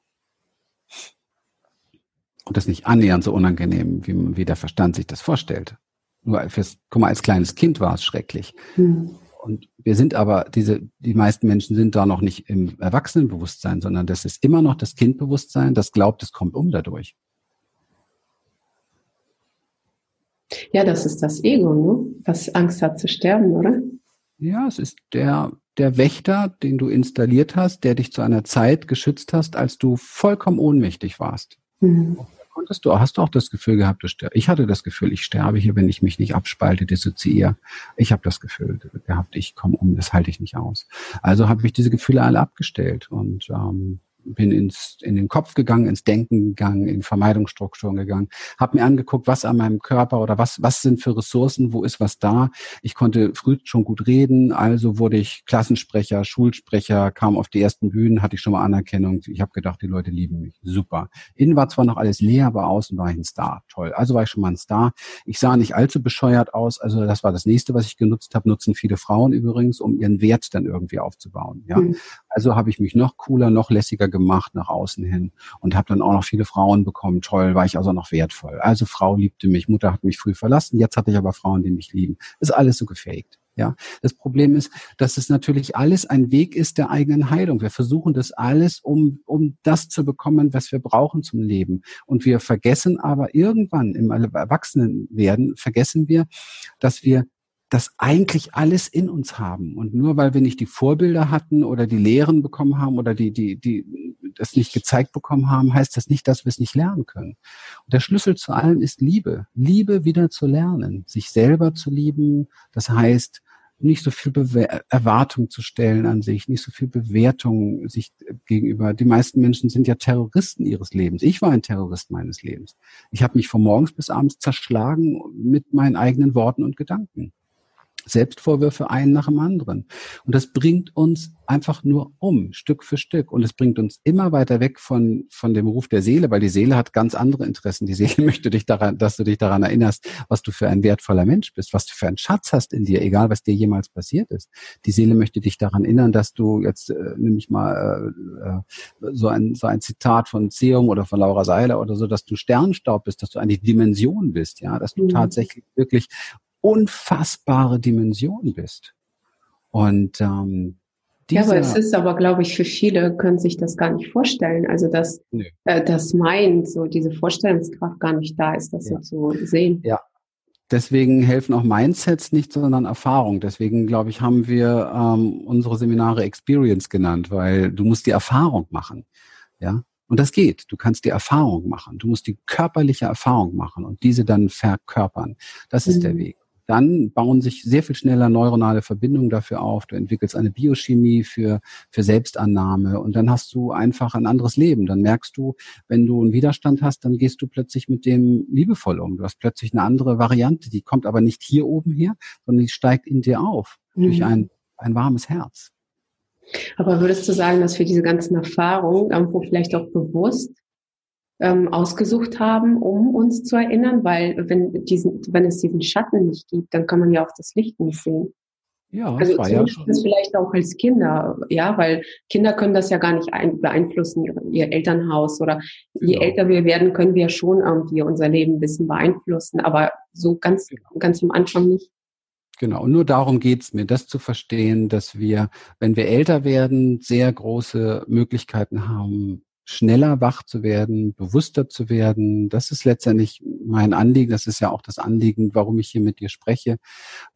Speaker 1: Und das nicht annähernd so unangenehm, wie, wie der Verstand sich das vorstellt. Nur fürs, guck mal, als kleines Kind war es schrecklich. Mhm. Und wir sind aber, diese, die meisten Menschen sind da noch nicht im Erwachsenenbewusstsein, sondern das ist immer noch das Kindbewusstsein, das glaubt, es kommt um dadurch.
Speaker 2: Ja, das ist das Ego, ne? was Angst hat zu sterben, oder?
Speaker 1: Ja, es ist der, der Wächter, den du installiert hast, der dich zu einer Zeit geschützt hast, als du vollkommen ohnmächtig warst. Mhm. Konntest du, hast du auch das Gefühl gehabt, du. Ich hatte das Gefühl, ich sterbe hier, wenn ich mich nicht abspalte, dissoziiere. Ich habe das Gefühl gehabt, ich komme um, das halte ich nicht aus. Also habe ich diese Gefühle alle abgestellt und ähm, bin ins, in den Kopf gegangen, ins Denken gegangen, in Vermeidungsstrukturen gegangen, habe mir angeguckt, was an meinem Körper oder was, was sind für Ressourcen, wo ist was da. Ich konnte früh schon gut reden, also wurde ich Klassensprecher, Schulsprecher, kam auf die ersten Bühnen, hatte ich schon mal Anerkennung. Ich habe gedacht, die Leute lieben mich. Super. Innen war zwar noch alles leer, aber außen war ich ein Star. Toll. Also war ich schon mal ein Star. Ich sah nicht allzu bescheuert aus. Also das war das nächste, was ich genutzt habe. Nutzen viele Frauen übrigens, um ihren Wert dann irgendwie aufzubauen. Ja. Mhm. Also habe ich mich noch cooler, noch lässiger gemacht nach außen hin und habe dann auch noch viele Frauen bekommen. Toll, war ich also noch wertvoll. Also Frau liebte mich, Mutter hat mich früh verlassen, jetzt hatte ich aber Frauen, die mich lieben. Ist alles so gefaked. Ja, das Problem ist, dass es natürlich alles ein Weg ist der eigenen Heilung. Wir versuchen das alles, um, um das zu bekommen, was wir brauchen zum Leben. Und wir vergessen aber irgendwann im Erwachsenenwerden, vergessen wir, dass wir das eigentlich alles in uns haben. Und nur weil wir nicht die Vorbilder hatten oder die Lehren bekommen haben oder die, die, die das nicht gezeigt bekommen haben, heißt das nicht, dass wir es nicht lernen können. Und der Schlüssel zu allem ist Liebe. Liebe wieder zu lernen, sich selber zu lieben. Das heißt, nicht so viel Bewer Erwartung zu stellen an sich, nicht so viel Bewertung sich gegenüber. Die meisten Menschen sind ja Terroristen ihres Lebens. Ich war ein Terrorist meines Lebens. Ich habe mich von morgens bis abends zerschlagen mit meinen eigenen Worten und Gedanken. Selbstvorwürfe einen nach dem anderen. Und das bringt uns einfach nur um, Stück für Stück. Und es bringt uns immer weiter weg von, von dem Ruf der Seele, weil die Seele hat ganz andere Interessen. Die Seele [LAUGHS] möchte dich daran, dass du dich daran erinnerst, was du für ein wertvoller Mensch bist, was du für einen Schatz hast in dir, egal was dir jemals passiert ist. Die Seele möchte dich daran erinnern, dass du jetzt, äh, nämlich mal äh, äh, so, ein, so ein Zitat von Zeum oder von Laura Seiler oder so, dass du Sternstaub bist, dass du eine Dimension bist, ja, dass du mhm. tatsächlich wirklich unfassbare Dimension bist. Und ähm,
Speaker 2: ja, aber es ist aber, glaube ich, für viele können sich das gar nicht vorstellen. Also dass nee. äh, das meint, so diese Vorstellungskraft gar nicht da ist, das ja. so zu sehen.
Speaker 1: Ja. Deswegen helfen auch Mindsets nicht, sondern Erfahrung. Deswegen, glaube ich, haben wir ähm, unsere Seminare Experience genannt, weil du musst die Erfahrung machen. Ja. Und das geht. Du kannst die Erfahrung machen. Du musst die körperliche Erfahrung machen und diese dann verkörpern. Das ist mhm. der Weg dann bauen sich sehr viel schneller neuronale Verbindungen dafür auf. Du entwickelst eine Biochemie für, für Selbstannahme und dann hast du einfach ein anderes Leben. Dann merkst du, wenn du einen Widerstand hast, dann gehst du plötzlich mit dem liebevoll um. Du hast plötzlich eine andere Variante, die kommt aber nicht hier oben her, sondern die steigt in dir auf mhm. durch ein, ein warmes Herz.
Speaker 2: Aber würdest du sagen, dass für diese ganzen Erfahrungen irgendwo vielleicht auch bewusst ähm, ausgesucht haben, um uns zu erinnern, weil wenn, diesen, wenn es diesen Schatten nicht gibt, dann kann man ja auch das Licht nicht sehen. Ja, also das war ja schon. vielleicht auch als Kinder, ja, weil Kinder können das ja gar nicht ein, beeinflussen, ihr, ihr, Elternhaus oder je genau. älter wir werden, können wir schon irgendwie unser Leben ein bisschen beeinflussen, aber so ganz, genau. ganz am Anfang nicht.
Speaker 1: Genau, und nur darum geht's mir, das zu verstehen, dass wir, wenn wir älter werden, sehr große Möglichkeiten haben, schneller wach zu werden, bewusster zu werden. Das ist letztendlich mein Anliegen. Das ist ja auch das Anliegen, warum ich hier mit dir spreche.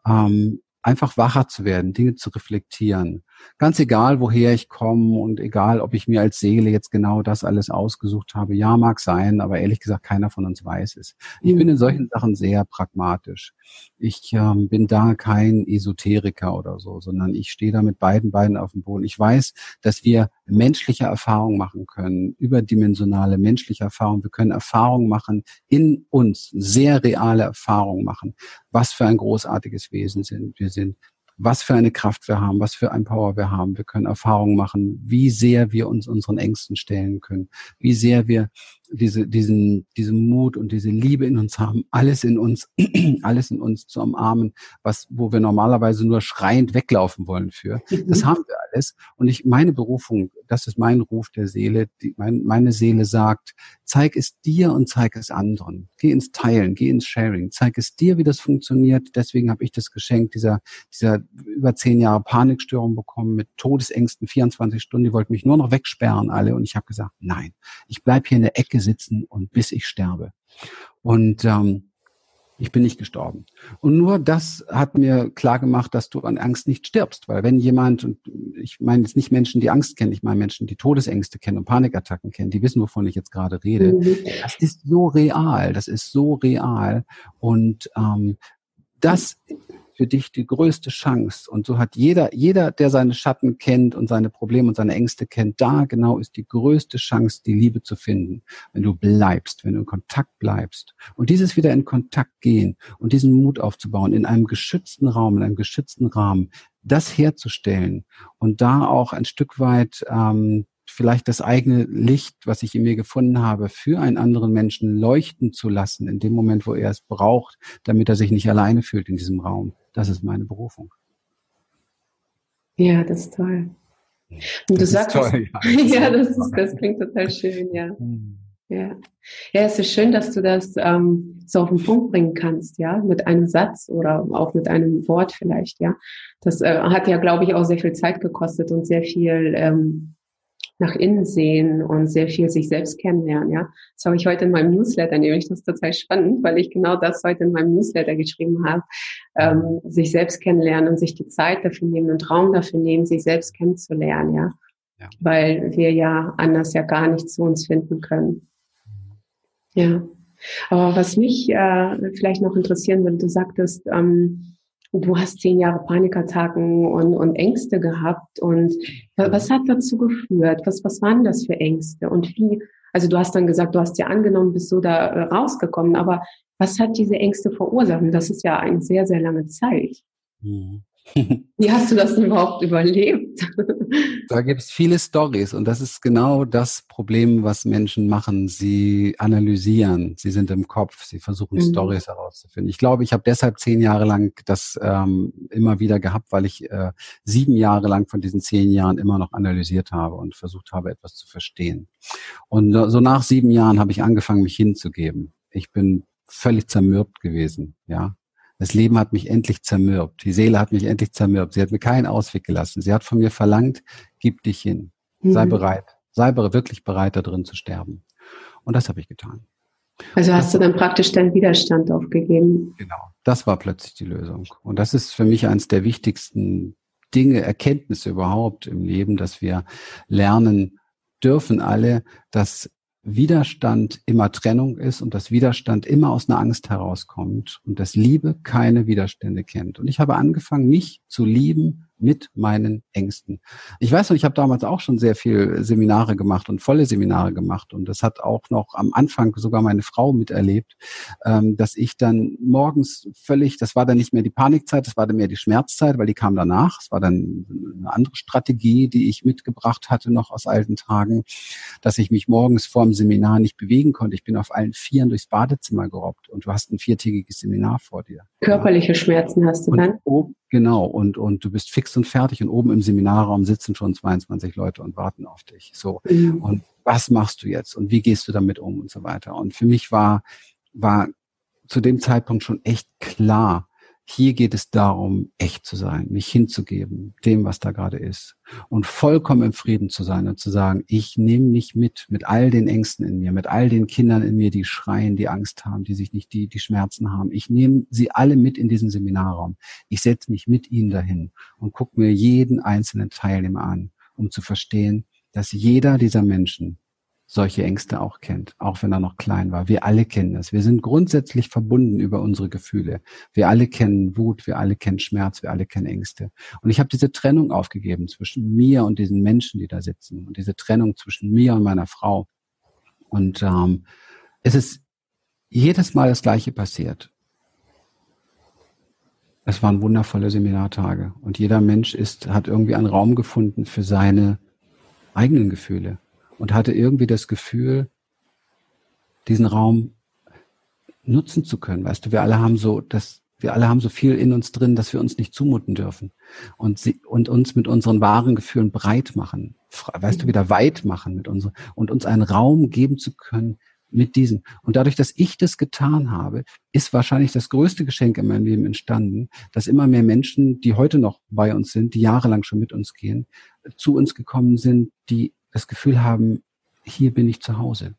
Speaker 1: Ähm, einfach wacher zu werden, Dinge zu reflektieren. Ganz egal, woher ich komme und egal, ob ich mir als Seele jetzt genau das alles ausgesucht habe. Ja, mag sein, aber ehrlich gesagt, keiner von uns weiß es. Ich bin in solchen Sachen sehr pragmatisch. Ich ähm, bin da kein Esoteriker oder so, sondern ich stehe da mit beiden Beinen auf dem Boden. Ich weiß, dass wir menschliche Erfahrungen machen können, überdimensionale menschliche Erfahrungen. Wir können Erfahrungen machen in uns, sehr reale Erfahrungen machen, was für ein großartiges Wesen sind wir sind, was für eine Kraft wir haben, was für ein Power wir haben. Wir können Erfahrungen machen, wie sehr wir uns unseren Ängsten stellen können, wie sehr wir diese, diesen, diesen Mut und diese Liebe in uns haben, alles in uns, [CLEARS THROAT] alles in uns zu umarmen, was, wo wir normalerweise nur schreiend weglaufen wollen für. Das mhm. haben wir alles. Und ich, meine Berufung, das ist mein Ruf der Seele. Die, mein, meine Seele sagt, zeig es dir und zeig es anderen. Geh ins Teilen, geh ins Sharing, zeig es dir, wie das funktioniert. Deswegen habe ich das Geschenk dieser, dieser über zehn Jahre Panikstörung bekommen mit Todesängsten, 24 Stunden. Die wollten mich nur noch wegsperren alle. Und ich habe gesagt, nein, ich bleib hier in der Ecke sitzen und bis ich sterbe. Und ähm, ich bin nicht gestorben. Und nur das hat mir klar gemacht, dass du an Angst nicht stirbst. Weil wenn jemand, und ich meine jetzt nicht Menschen, die Angst kennen, ich meine Menschen, die Todesängste kennen und Panikattacken kennen, die wissen, wovon ich jetzt gerade rede. Mhm. Das ist so real, das ist so real. Und ähm, das für dich die größte Chance. Und so hat jeder, jeder, der seine Schatten kennt und seine Probleme und seine Ängste kennt, da genau ist die größte Chance, die Liebe zu finden. Wenn du bleibst, wenn du in Kontakt bleibst. Und dieses wieder in Kontakt gehen und diesen Mut aufzubauen, in einem geschützten Raum, in einem geschützten Rahmen, das herzustellen und da auch ein Stück weit ähm, vielleicht das eigene Licht, was ich in mir gefunden habe, für einen anderen Menschen leuchten zu lassen, in dem Moment, wo er es braucht, damit er sich nicht alleine fühlt in diesem Raum. Das ist meine Berufung.
Speaker 2: Ja, das ist toll. Und das du sagst, toll, ja, das, [LAUGHS] ja, das, ist, das klingt total schön, ja. Hm. Ja. ja, es ist schön, dass du das ähm, so auf den Punkt bringen kannst, ja, mit einem Satz oder auch mit einem Wort vielleicht, ja. Das äh, hat ja, glaube ich, auch sehr viel Zeit gekostet und sehr viel ähm, nach innen sehen und sehr viel sich selbst kennenlernen. Ja, das habe ich heute in meinem Newsletter, nämlich das ist total spannend, weil ich genau das heute in meinem Newsletter geschrieben habe, ähm, sich selbst kennenlernen und sich die Zeit dafür nehmen und Raum dafür nehmen, sich selbst kennenzulernen. Ja, ja. weil wir ja anders ja gar nicht zu uns finden können. Ja, aber was mich äh, vielleicht noch interessieren würde, du sagtest, ähm, du hast zehn Jahre Panikattacken und, und Ängste gehabt. Und was hat dazu geführt? Was, was waren das für Ängste? Und wie, also du hast dann gesagt, du hast ja angenommen, bist so da äh, rausgekommen, aber was hat diese Ängste verursacht? Und das ist ja eine sehr, sehr lange Zeit. Mhm. [LAUGHS] Wie hast du das denn überhaupt überlebt? [LAUGHS]
Speaker 1: Da gibt es viele Stories und das ist genau das Problem, was Menschen machen. Sie analysieren, sie sind im Kopf, sie versuchen mhm. Stories herauszufinden. Ich glaube, ich habe deshalb zehn Jahre lang das ähm, immer wieder gehabt, weil ich äh, sieben Jahre lang von diesen zehn Jahren immer noch analysiert habe und versucht habe, etwas zu verstehen. Und so nach sieben Jahren habe ich angefangen, mich hinzugeben. Ich bin völlig zermürbt gewesen, ja. Das Leben hat mich endlich zermürbt. Die Seele hat mich endlich zermürbt. Sie hat mir keinen Ausweg gelassen. Sie hat von mir verlangt, gib dich hin. Sei mhm. bereit. Sei wirklich bereit, da drin zu sterben. Und das habe ich getan.
Speaker 2: Also hast du dann praktisch deinen Widerstand aufgegeben?
Speaker 1: Genau. Das war plötzlich die Lösung. Und das ist für mich eines der wichtigsten Dinge, Erkenntnisse überhaupt im Leben, dass wir lernen dürfen alle, dass Widerstand immer Trennung ist und dass Widerstand immer aus einer Angst herauskommt und dass Liebe keine Widerstände kennt. Und ich habe angefangen, mich zu lieben mit meinen Ängsten. Ich weiß noch, ich habe damals auch schon sehr viel Seminare gemacht und volle Seminare gemacht und das hat auch noch am Anfang sogar meine Frau miterlebt, ähm, dass ich dann morgens völlig, das war dann nicht mehr die Panikzeit, das war dann mehr die Schmerzzeit, weil die kam danach. Es war dann eine andere Strategie, die ich mitgebracht hatte noch aus alten Tagen, dass ich mich morgens vor dem Seminar nicht bewegen konnte. Ich bin auf allen Vieren durchs Badezimmer gerobbt und du hast ein viertägiges Seminar vor dir.
Speaker 2: Körperliche Schmerzen hast du dann?
Speaker 1: Und, genau, und, und du bist fix und fertig und oben im Seminarraum sitzen schon 22 Leute und warten auf dich. So. Mhm. Und was machst du jetzt und wie gehst du damit um und so weiter. Und für mich war, war zu dem Zeitpunkt schon echt klar, hier geht es darum, echt zu sein, mich hinzugeben, dem, was da gerade ist. Und vollkommen im Frieden zu sein und zu sagen, ich nehme mich mit, mit all den Ängsten in mir, mit all den Kindern in mir, die schreien, die Angst haben, die sich nicht, die, die Schmerzen haben. Ich nehme sie alle mit in diesen Seminarraum. Ich setze mich mit ihnen dahin und gucke mir jeden einzelnen Teilnehmer an, um zu verstehen, dass jeder dieser Menschen solche Ängste auch kennt, auch wenn er noch klein war. Wir alle kennen das. Wir sind grundsätzlich verbunden über unsere Gefühle. Wir alle kennen Wut, wir alle kennen Schmerz, wir alle kennen Ängste. Und ich habe diese Trennung aufgegeben zwischen mir und diesen Menschen, die da sitzen, und diese Trennung zwischen mir und meiner Frau. Und ähm, es ist jedes Mal das Gleiche passiert. Es waren wundervolle Seminartage und jeder Mensch ist, hat irgendwie einen Raum gefunden für seine eigenen Gefühle und hatte irgendwie das Gefühl, diesen Raum nutzen zu können. Weißt du, wir alle haben so das, wir alle haben so viel in uns drin, dass wir uns nicht zumuten dürfen und sie, und uns mit unseren wahren Gefühlen breit machen. weißt du, wieder weit machen mit uns und uns einen Raum geben zu können mit diesem. Und dadurch, dass ich das getan habe, ist wahrscheinlich das größte Geschenk in meinem Leben entstanden, dass immer mehr Menschen, die heute noch bei uns sind, die jahrelang schon mit uns gehen, zu uns gekommen sind, die das Gefühl haben, hier bin ich zu Hause.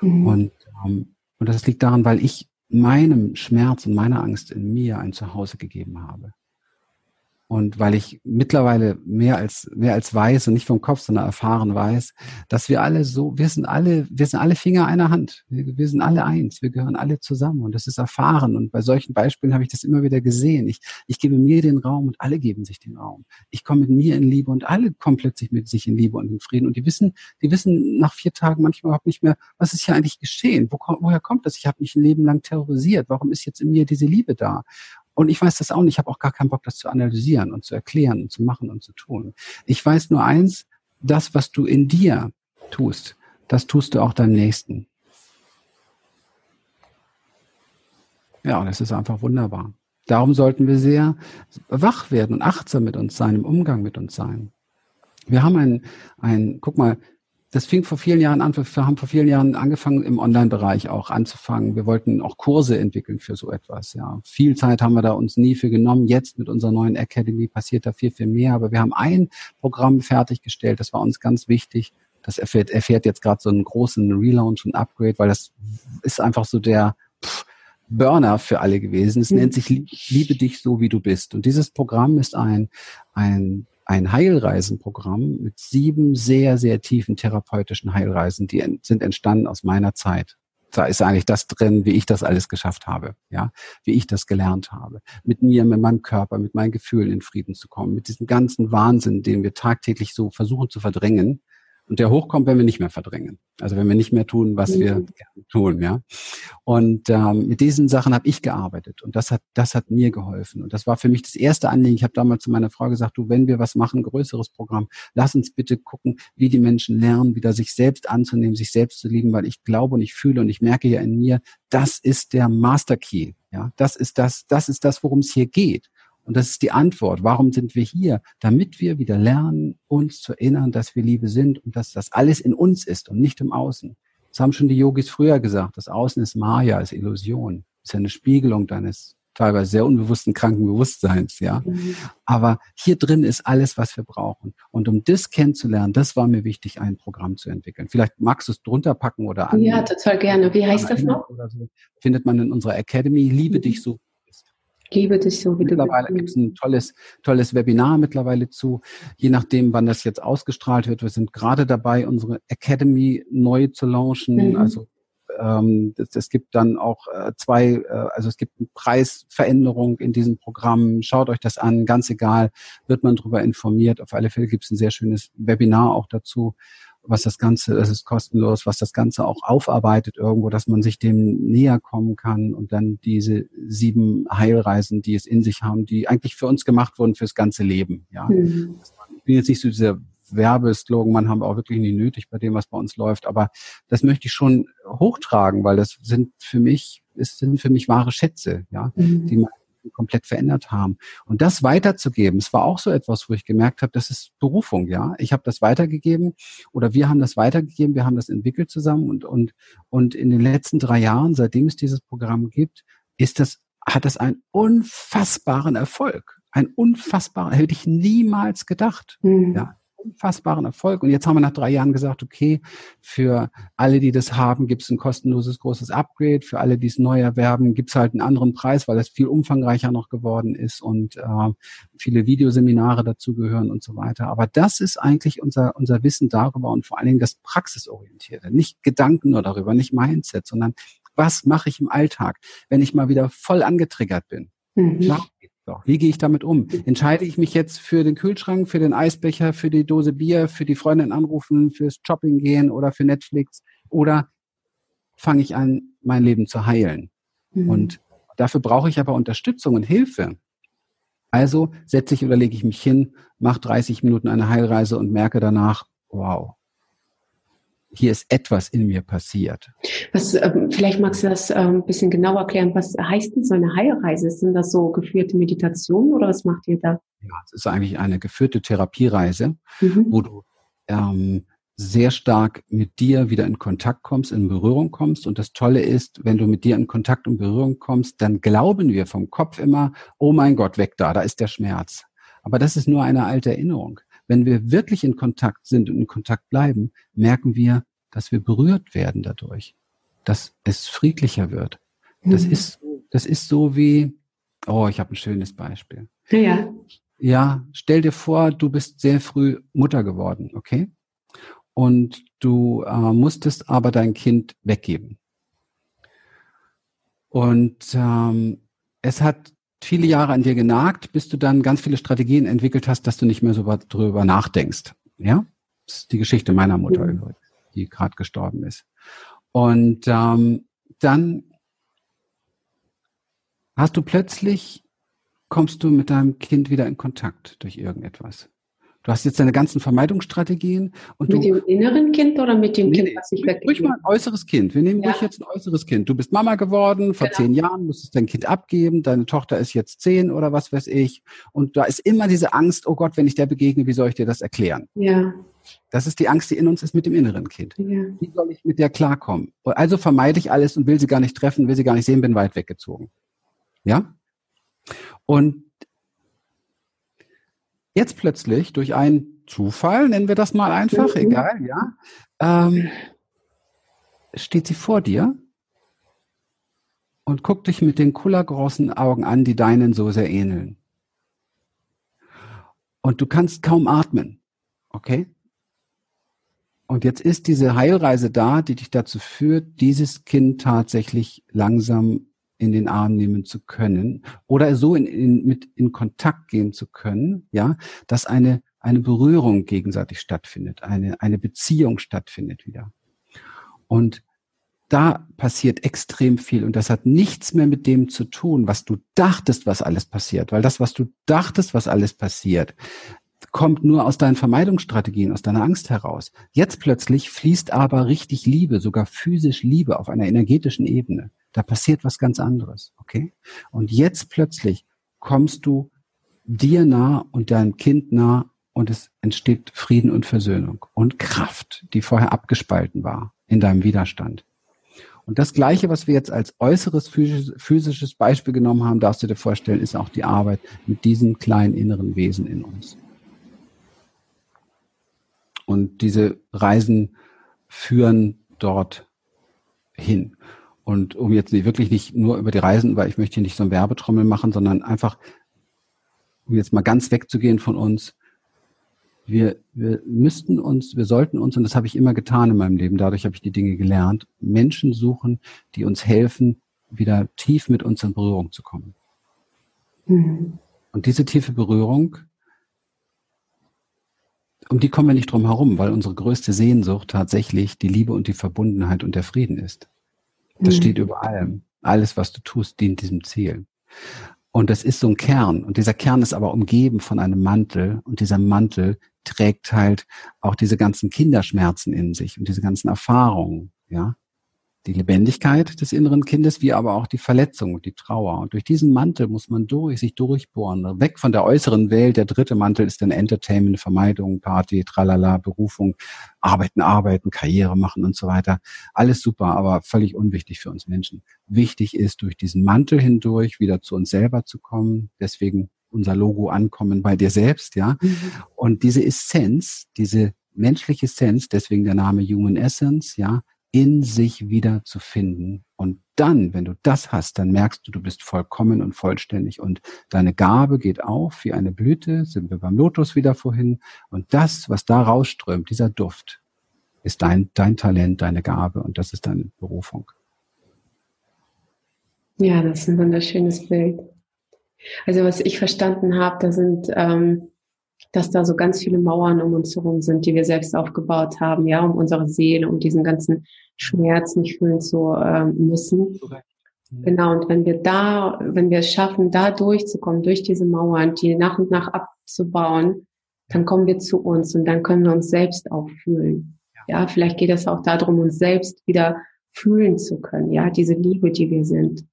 Speaker 1: Mhm. Und, ähm, und das liegt daran, weil ich meinem Schmerz und meiner Angst in mir ein Zuhause gegeben habe. Und weil ich mittlerweile mehr als, mehr als weiß und nicht vom Kopf, sondern erfahren weiß, dass wir alle so, wir sind alle, wir sind alle Finger einer Hand. Wir, wir sind alle eins. Wir gehören alle zusammen. Und das ist erfahren. Und bei solchen Beispielen habe ich das immer wieder gesehen. Ich, ich gebe mir den Raum und alle geben sich den Raum. Ich komme mit mir in Liebe und alle kommen plötzlich mit sich in Liebe und in Frieden. Und die wissen, die wissen nach vier Tagen manchmal überhaupt nicht mehr, was ist hier eigentlich geschehen? Wo, woher kommt das? Ich habe mich ein Leben lang terrorisiert. Warum ist jetzt in mir diese Liebe da? Und ich weiß das auch nicht. Ich habe auch gar keinen Bock, das zu analysieren und zu erklären und zu machen und zu tun. Ich weiß nur eins, das, was du in dir tust, das tust du auch deinem Nächsten. Ja, und es ist einfach wunderbar. Darum sollten wir sehr wach werden und achtsam mit uns sein, im Umgang mit uns sein. Wir haben ein, ein, guck mal, das fing vor vielen Jahren an. Wir haben vor vielen Jahren angefangen, im Online-Bereich auch anzufangen. Wir wollten auch Kurse entwickeln für so etwas. Ja, viel Zeit haben wir da uns nie für genommen. Jetzt mit unserer neuen Academy passiert da viel, viel mehr. Aber wir haben ein Programm fertiggestellt. Das war uns ganz wichtig. Das erfährt, erfährt jetzt gerade so einen großen Relaunch und Upgrade, weil das ist einfach so der pff, Burner für alle gewesen. Es nennt sich Liebe dich so, wie du bist. Und dieses Programm ist ein, ein ein Heilreisenprogramm mit sieben sehr, sehr tiefen therapeutischen Heilreisen, die sind entstanden aus meiner Zeit. Da ist eigentlich das drin, wie ich das alles geschafft habe, ja, wie ich das gelernt habe, mit mir, mit meinem Körper, mit meinen Gefühlen in Frieden zu kommen, mit diesem ganzen Wahnsinn, den wir tagtäglich so versuchen zu verdrängen, und der hochkommt, wenn wir nicht mehr verdrängen. Also wenn wir nicht mehr tun, was mhm. wir tun, ja. Und ähm, mit diesen Sachen habe ich gearbeitet und das hat das hat mir geholfen und das war für mich das erste Anliegen. Ich habe damals zu meiner Frau gesagt, du, wenn wir was machen, größeres Programm, lass uns bitte gucken, wie die Menschen lernen, wieder sich selbst anzunehmen, sich selbst zu lieben, weil ich glaube und ich fühle und ich merke ja in mir, das ist der Master Key, ja. Das ist das, das ist das, worum es hier geht. Und das ist die Antwort. Warum sind wir hier? Damit wir wieder lernen, uns zu erinnern, dass wir Liebe sind und dass das alles in uns ist und nicht im Außen. Das haben schon die Yogis früher gesagt. Das Außen ist Maya, ist Illusion. Ist ja eine Spiegelung deines teilweise sehr unbewussten kranken Bewusstseins, ja. Mhm. Aber hier drin ist alles, was wir brauchen. Und um das kennenzulernen, das war mir wichtig, ein Programm zu entwickeln. Vielleicht magst du es drunter packen oder
Speaker 2: an. Ja, total gerne. Wie heißt das noch?
Speaker 1: So. Findet man in unserer Academy. Liebe mhm. dich so,
Speaker 2: Liebe dich so,
Speaker 1: wie mittlerweile du bist. Mittlerweile gibt es ein tolles, tolles Webinar mittlerweile zu, je nachdem, wann das jetzt ausgestrahlt wird. Wir sind gerade dabei, unsere Academy neu zu launchen. Mhm. Also ähm, es, es, gibt dann auch äh, zwei, äh, also es gibt eine Preisveränderung in diesem Programm. Schaut euch das an, ganz egal, wird man darüber informiert. Auf alle Fälle gibt es ein sehr schönes Webinar auch dazu was das Ganze, es ist kostenlos, was das Ganze auch aufarbeitet irgendwo, dass man sich dem näher kommen kann und dann diese sieben Heilreisen, die es in sich haben, die eigentlich für uns gemacht wurden fürs ganze Leben. Ja, mhm. ich bin jetzt nicht so dieser Werbeslogan, man haben wir auch wirklich nicht nötig bei dem, was bei uns läuft, aber das möchte ich schon hochtragen, weil das sind für mich, es sind für mich wahre Schätze, ja, mhm. die man komplett verändert haben. Und das weiterzugeben, es war auch so etwas, wo ich gemerkt habe, das ist Berufung, ja. Ich habe das weitergegeben oder wir haben das weitergegeben, wir haben das entwickelt zusammen und, und, und in den letzten drei Jahren, seitdem es dieses Programm gibt, ist das, hat das einen unfassbaren Erfolg. Ein unfassbarer, hätte ich niemals gedacht. Mhm. Ja, unfassbaren Erfolg. Und jetzt haben wir nach drei Jahren gesagt, okay, für alle, die das haben, gibt es ein kostenloses großes Upgrade. Für alle, die es neu erwerben, gibt es halt einen anderen Preis, weil es viel umfangreicher noch geworden ist und äh, viele Videoseminare dazugehören und so weiter. Aber das ist eigentlich unser, unser Wissen darüber und vor allen Dingen das Praxisorientierte. Nicht Gedanken nur darüber, nicht Mindset, sondern was mache ich im Alltag, wenn ich mal wieder voll angetriggert bin? Mhm. Klar, so, wie gehe ich damit um? Entscheide ich mich jetzt für den Kühlschrank, für den Eisbecher, für die Dose Bier, für die Freundin anrufen, fürs Shopping gehen oder für Netflix? Oder fange ich an, mein Leben zu heilen? Mhm. Und dafür brauche ich aber Unterstützung und Hilfe. Also setze ich oder lege ich mich hin, mache 30 Minuten eine Heilreise und merke danach, wow, hier ist etwas in mir passiert.
Speaker 2: Was, ähm, vielleicht magst du das ähm, ein bisschen genauer erklären. Was heißt denn so eine Heilreise? Sind das so geführte Meditationen oder was macht ihr da?
Speaker 1: Ja, es ist eigentlich eine geführte Therapiereise, mhm. wo du ähm, sehr stark mit dir wieder in Kontakt kommst, in Berührung kommst. Und das Tolle ist, wenn du mit dir in Kontakt und Berührung kommst, dann glauben wir vom Kopf immer, oh mein Gott, weg da, da ist der Schmerz. Aber das ist nur eine alte Erinnerung. Wenn wir wirklich in Kontakt sind und in Kontakt bleiben, merken wir, dass wir berührt werden dadurch, dass es friedlicher wird. Das mhm. ist, das ist so wie, oh, ich habe ein schönes Beispiel.
Speaker 2: Ja.
Speaker 1: Ja, stell dir vor, du bist sehr früh Mutter geworden, okay? und du äh, musstest aber dein Kind weggeben. Und ähm, es hat viele Jahre an dir genagt, bis du dann ganz viele Strategien entwickelt hast, dass du nicht mehr so drüber nachdenkst. Ja, das ist die Geschichte meiner Mutter übrigens, die gerade gestorben ist. Und ähm, dann hast du plötzlich kommst du mit deinem Kind wieder in Kontakt durch irgendetwas. Du hast jetzt deine ganzen Vermeidungsstrategien. Und
Speaker 2: mit
Speaker 1: du,
Speaker 2: dem inneren Kind oder mit dem Kind,
Speaker 1: was ich weggebe? Ruhig mal ein äußeres Kind. Wir nehmen ja. ruhig jetzt ein äußeres Kind. Du bist Mama geworden, vor genau. zehn Jahren musstest dein Kind abgeben, deine Tochter ist jetzt zehn oder was weiß ich. Und da ist immer diese Angst, oh Gott, wenn ich der begegne, wie soll ich dir das erklären?
Speaker 2: Ja.
Speaker 1: Das ist die Angst, die in uns ist mit dem inneren Kind.
Speaker 2: Ja.
Speaker 1: Wie soll ich mit der klarkommen? Also vermeide ich alles und will sie gar nicht treffen, will sie gar nicht sehen, bin weit weggezogen. Ja? Und Jetzt plötzlich durch einen Zufall, nennen wir das mal einfach, mhm. egal, ja, ähm, steht sie vor dir und guckt dich mit den kullergroßen Augen an, die deinen so sehr ähneln. Und du kannst kaum atmen, okay? Und jetzt ist diese Heilreise da, die dich dazu führt, dieses Kind tatsächlich langsam in den Arm nehmen zu können oder so in, in, mit in Kontakt gehen zu können, ja, dass eine, eine Berührung gegenseitig stattfindet, eine, eine Beziehung stattfindet wieder. Und da passiert extrem viel und das hat nichts mehr mit dem zu tun, was du dachtest, was alles passiert, weil das, was du dachtest, was alles passiert, kommt nur aus deinen Vermeidungsstrategien, aus deiner Angst heraus. Jetzt plötzlich fließt aber richtig Liebe, sogar physisch Liebe auf einer energetischen Ebene. Da passiert was ganz anderes, okay? Und jetzt plötzlich kommst du dir nah und deinem Kind nah und es entsteht Frieden und Versöhnung und Kraft, die vorher abgespalten war in deinem Widerstand. Und das Gleiche, was wir jetzt als äußeres physisches Beispiel genommen haben, darfst du dir vorstellen, ist auch die Arbeit mit diesen kleinen inneren Wesen in uns. Und diese Reisen führen dort hin. Und um jetzt wirklich nicht nur über die Reisen, weil ich möchte hier nicht so ein Werbetrommel machen, sondern einfach, um jetzt mal ganz wegzugehen von uns, wir, wir müssten uns, wir sollten uns, und das habe ich immer getan in meinem Leben, dadurch habe ich die Dinge gelernt, Menschen suchen, die uns helfen, wieder tief mit uns in Berührung zu kommen. Mhm. Und diese tiefe Berührung, um die kommen wir nicht drum herum, weil unsere größte Sehnsucht tatsächlich die Liebe und die Verbundenheit und der Frieden ist. Das mhm. steht über allem. Alles, was du tust, dient diesem Ziel. Und das ist so ein Kern. Und dieser Kern ist aber umgeben von einem Mantel. Und dieser Mantel trägt halt auch diese ganzen Kinderschmerzen in sich und diese ganzen Erfahrungen, ja die Lebendigkeit des inneren Kindes, wie aber auch die Verletzung und die Trauer. Und durch diesen Mantel muss man durch, sich durchbohren. Weg von der äußeren Welt. Der dritte Mantel ist dann Entertainment, Vermeidung, Party, Tralala, Berufung, Arbeiten, Arbeiten, Karriere machen und so weiter. Alles super, aber völlig unwichtig für uns Menschen. Wichtig ist, durch diesen Mantel hindurch wieder zu uns selber zu kommen. Deswegen unser Logo ankommen bei dir selbst, ja. Mhm. Und diese Essenz, diese menschliche Essenz, deswegen der Name Human Essence, ja, in sich wieder zu finden. Und dann, wenn du das hast, dann merkst du, du bist vollkommen und vollständig und deine Gabe geht auf wie eine Blüte, sind wir beim Lotus wieder vorhin. Und das, was da rausströmt, dieser Duft, ist dein, dein Talent, deine Gabe und das ist deine Berufung.
Speaker 2: Ja, das ist ein wunderschönes Bild. Also was ich verstanden habe, da sind ähm, dass da so ganz viele Mauern um uns herum sind, die wir selbst aufgebaut haben, ja, um unsere Seele, um diesen ganzen Schmerz nicht fühlen zu äh, müssen. Genau, und wenn wir da, wenn wir es schaffen, da durchzukommen, durch diese Mauern, die nach und nach abzubauen, dann kommen wir zu uns und dann können wir uns selbst auch fühlen. Ja, vielleicht geht es auch darum, uns selbst wieder fühlen zu können, ja, diese Liebe, die wir sind.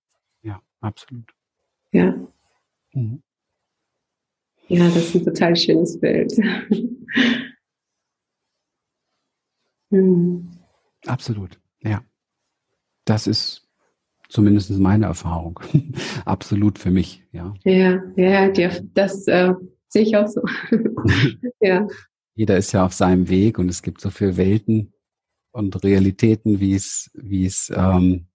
Speaker 1: Ja, absolut.
Speaker 2: Ja. Mhm. Ja, das ist ein total schönes Bild.
Speaker 1: Mhm. [LAUGHS] Absolut, ja. Das ist zumindest meine Erfahrung. [LAUGHS] Absolut für mich, ja.
Speaker 2: Ja, ja, das äh, sehe ich auch so. [LAUGHS]
Speaker 1: ja. Jeder ist ja auf seinem Weg und es gibt so viele Welten und Realitäten, wie es, wie es ähm,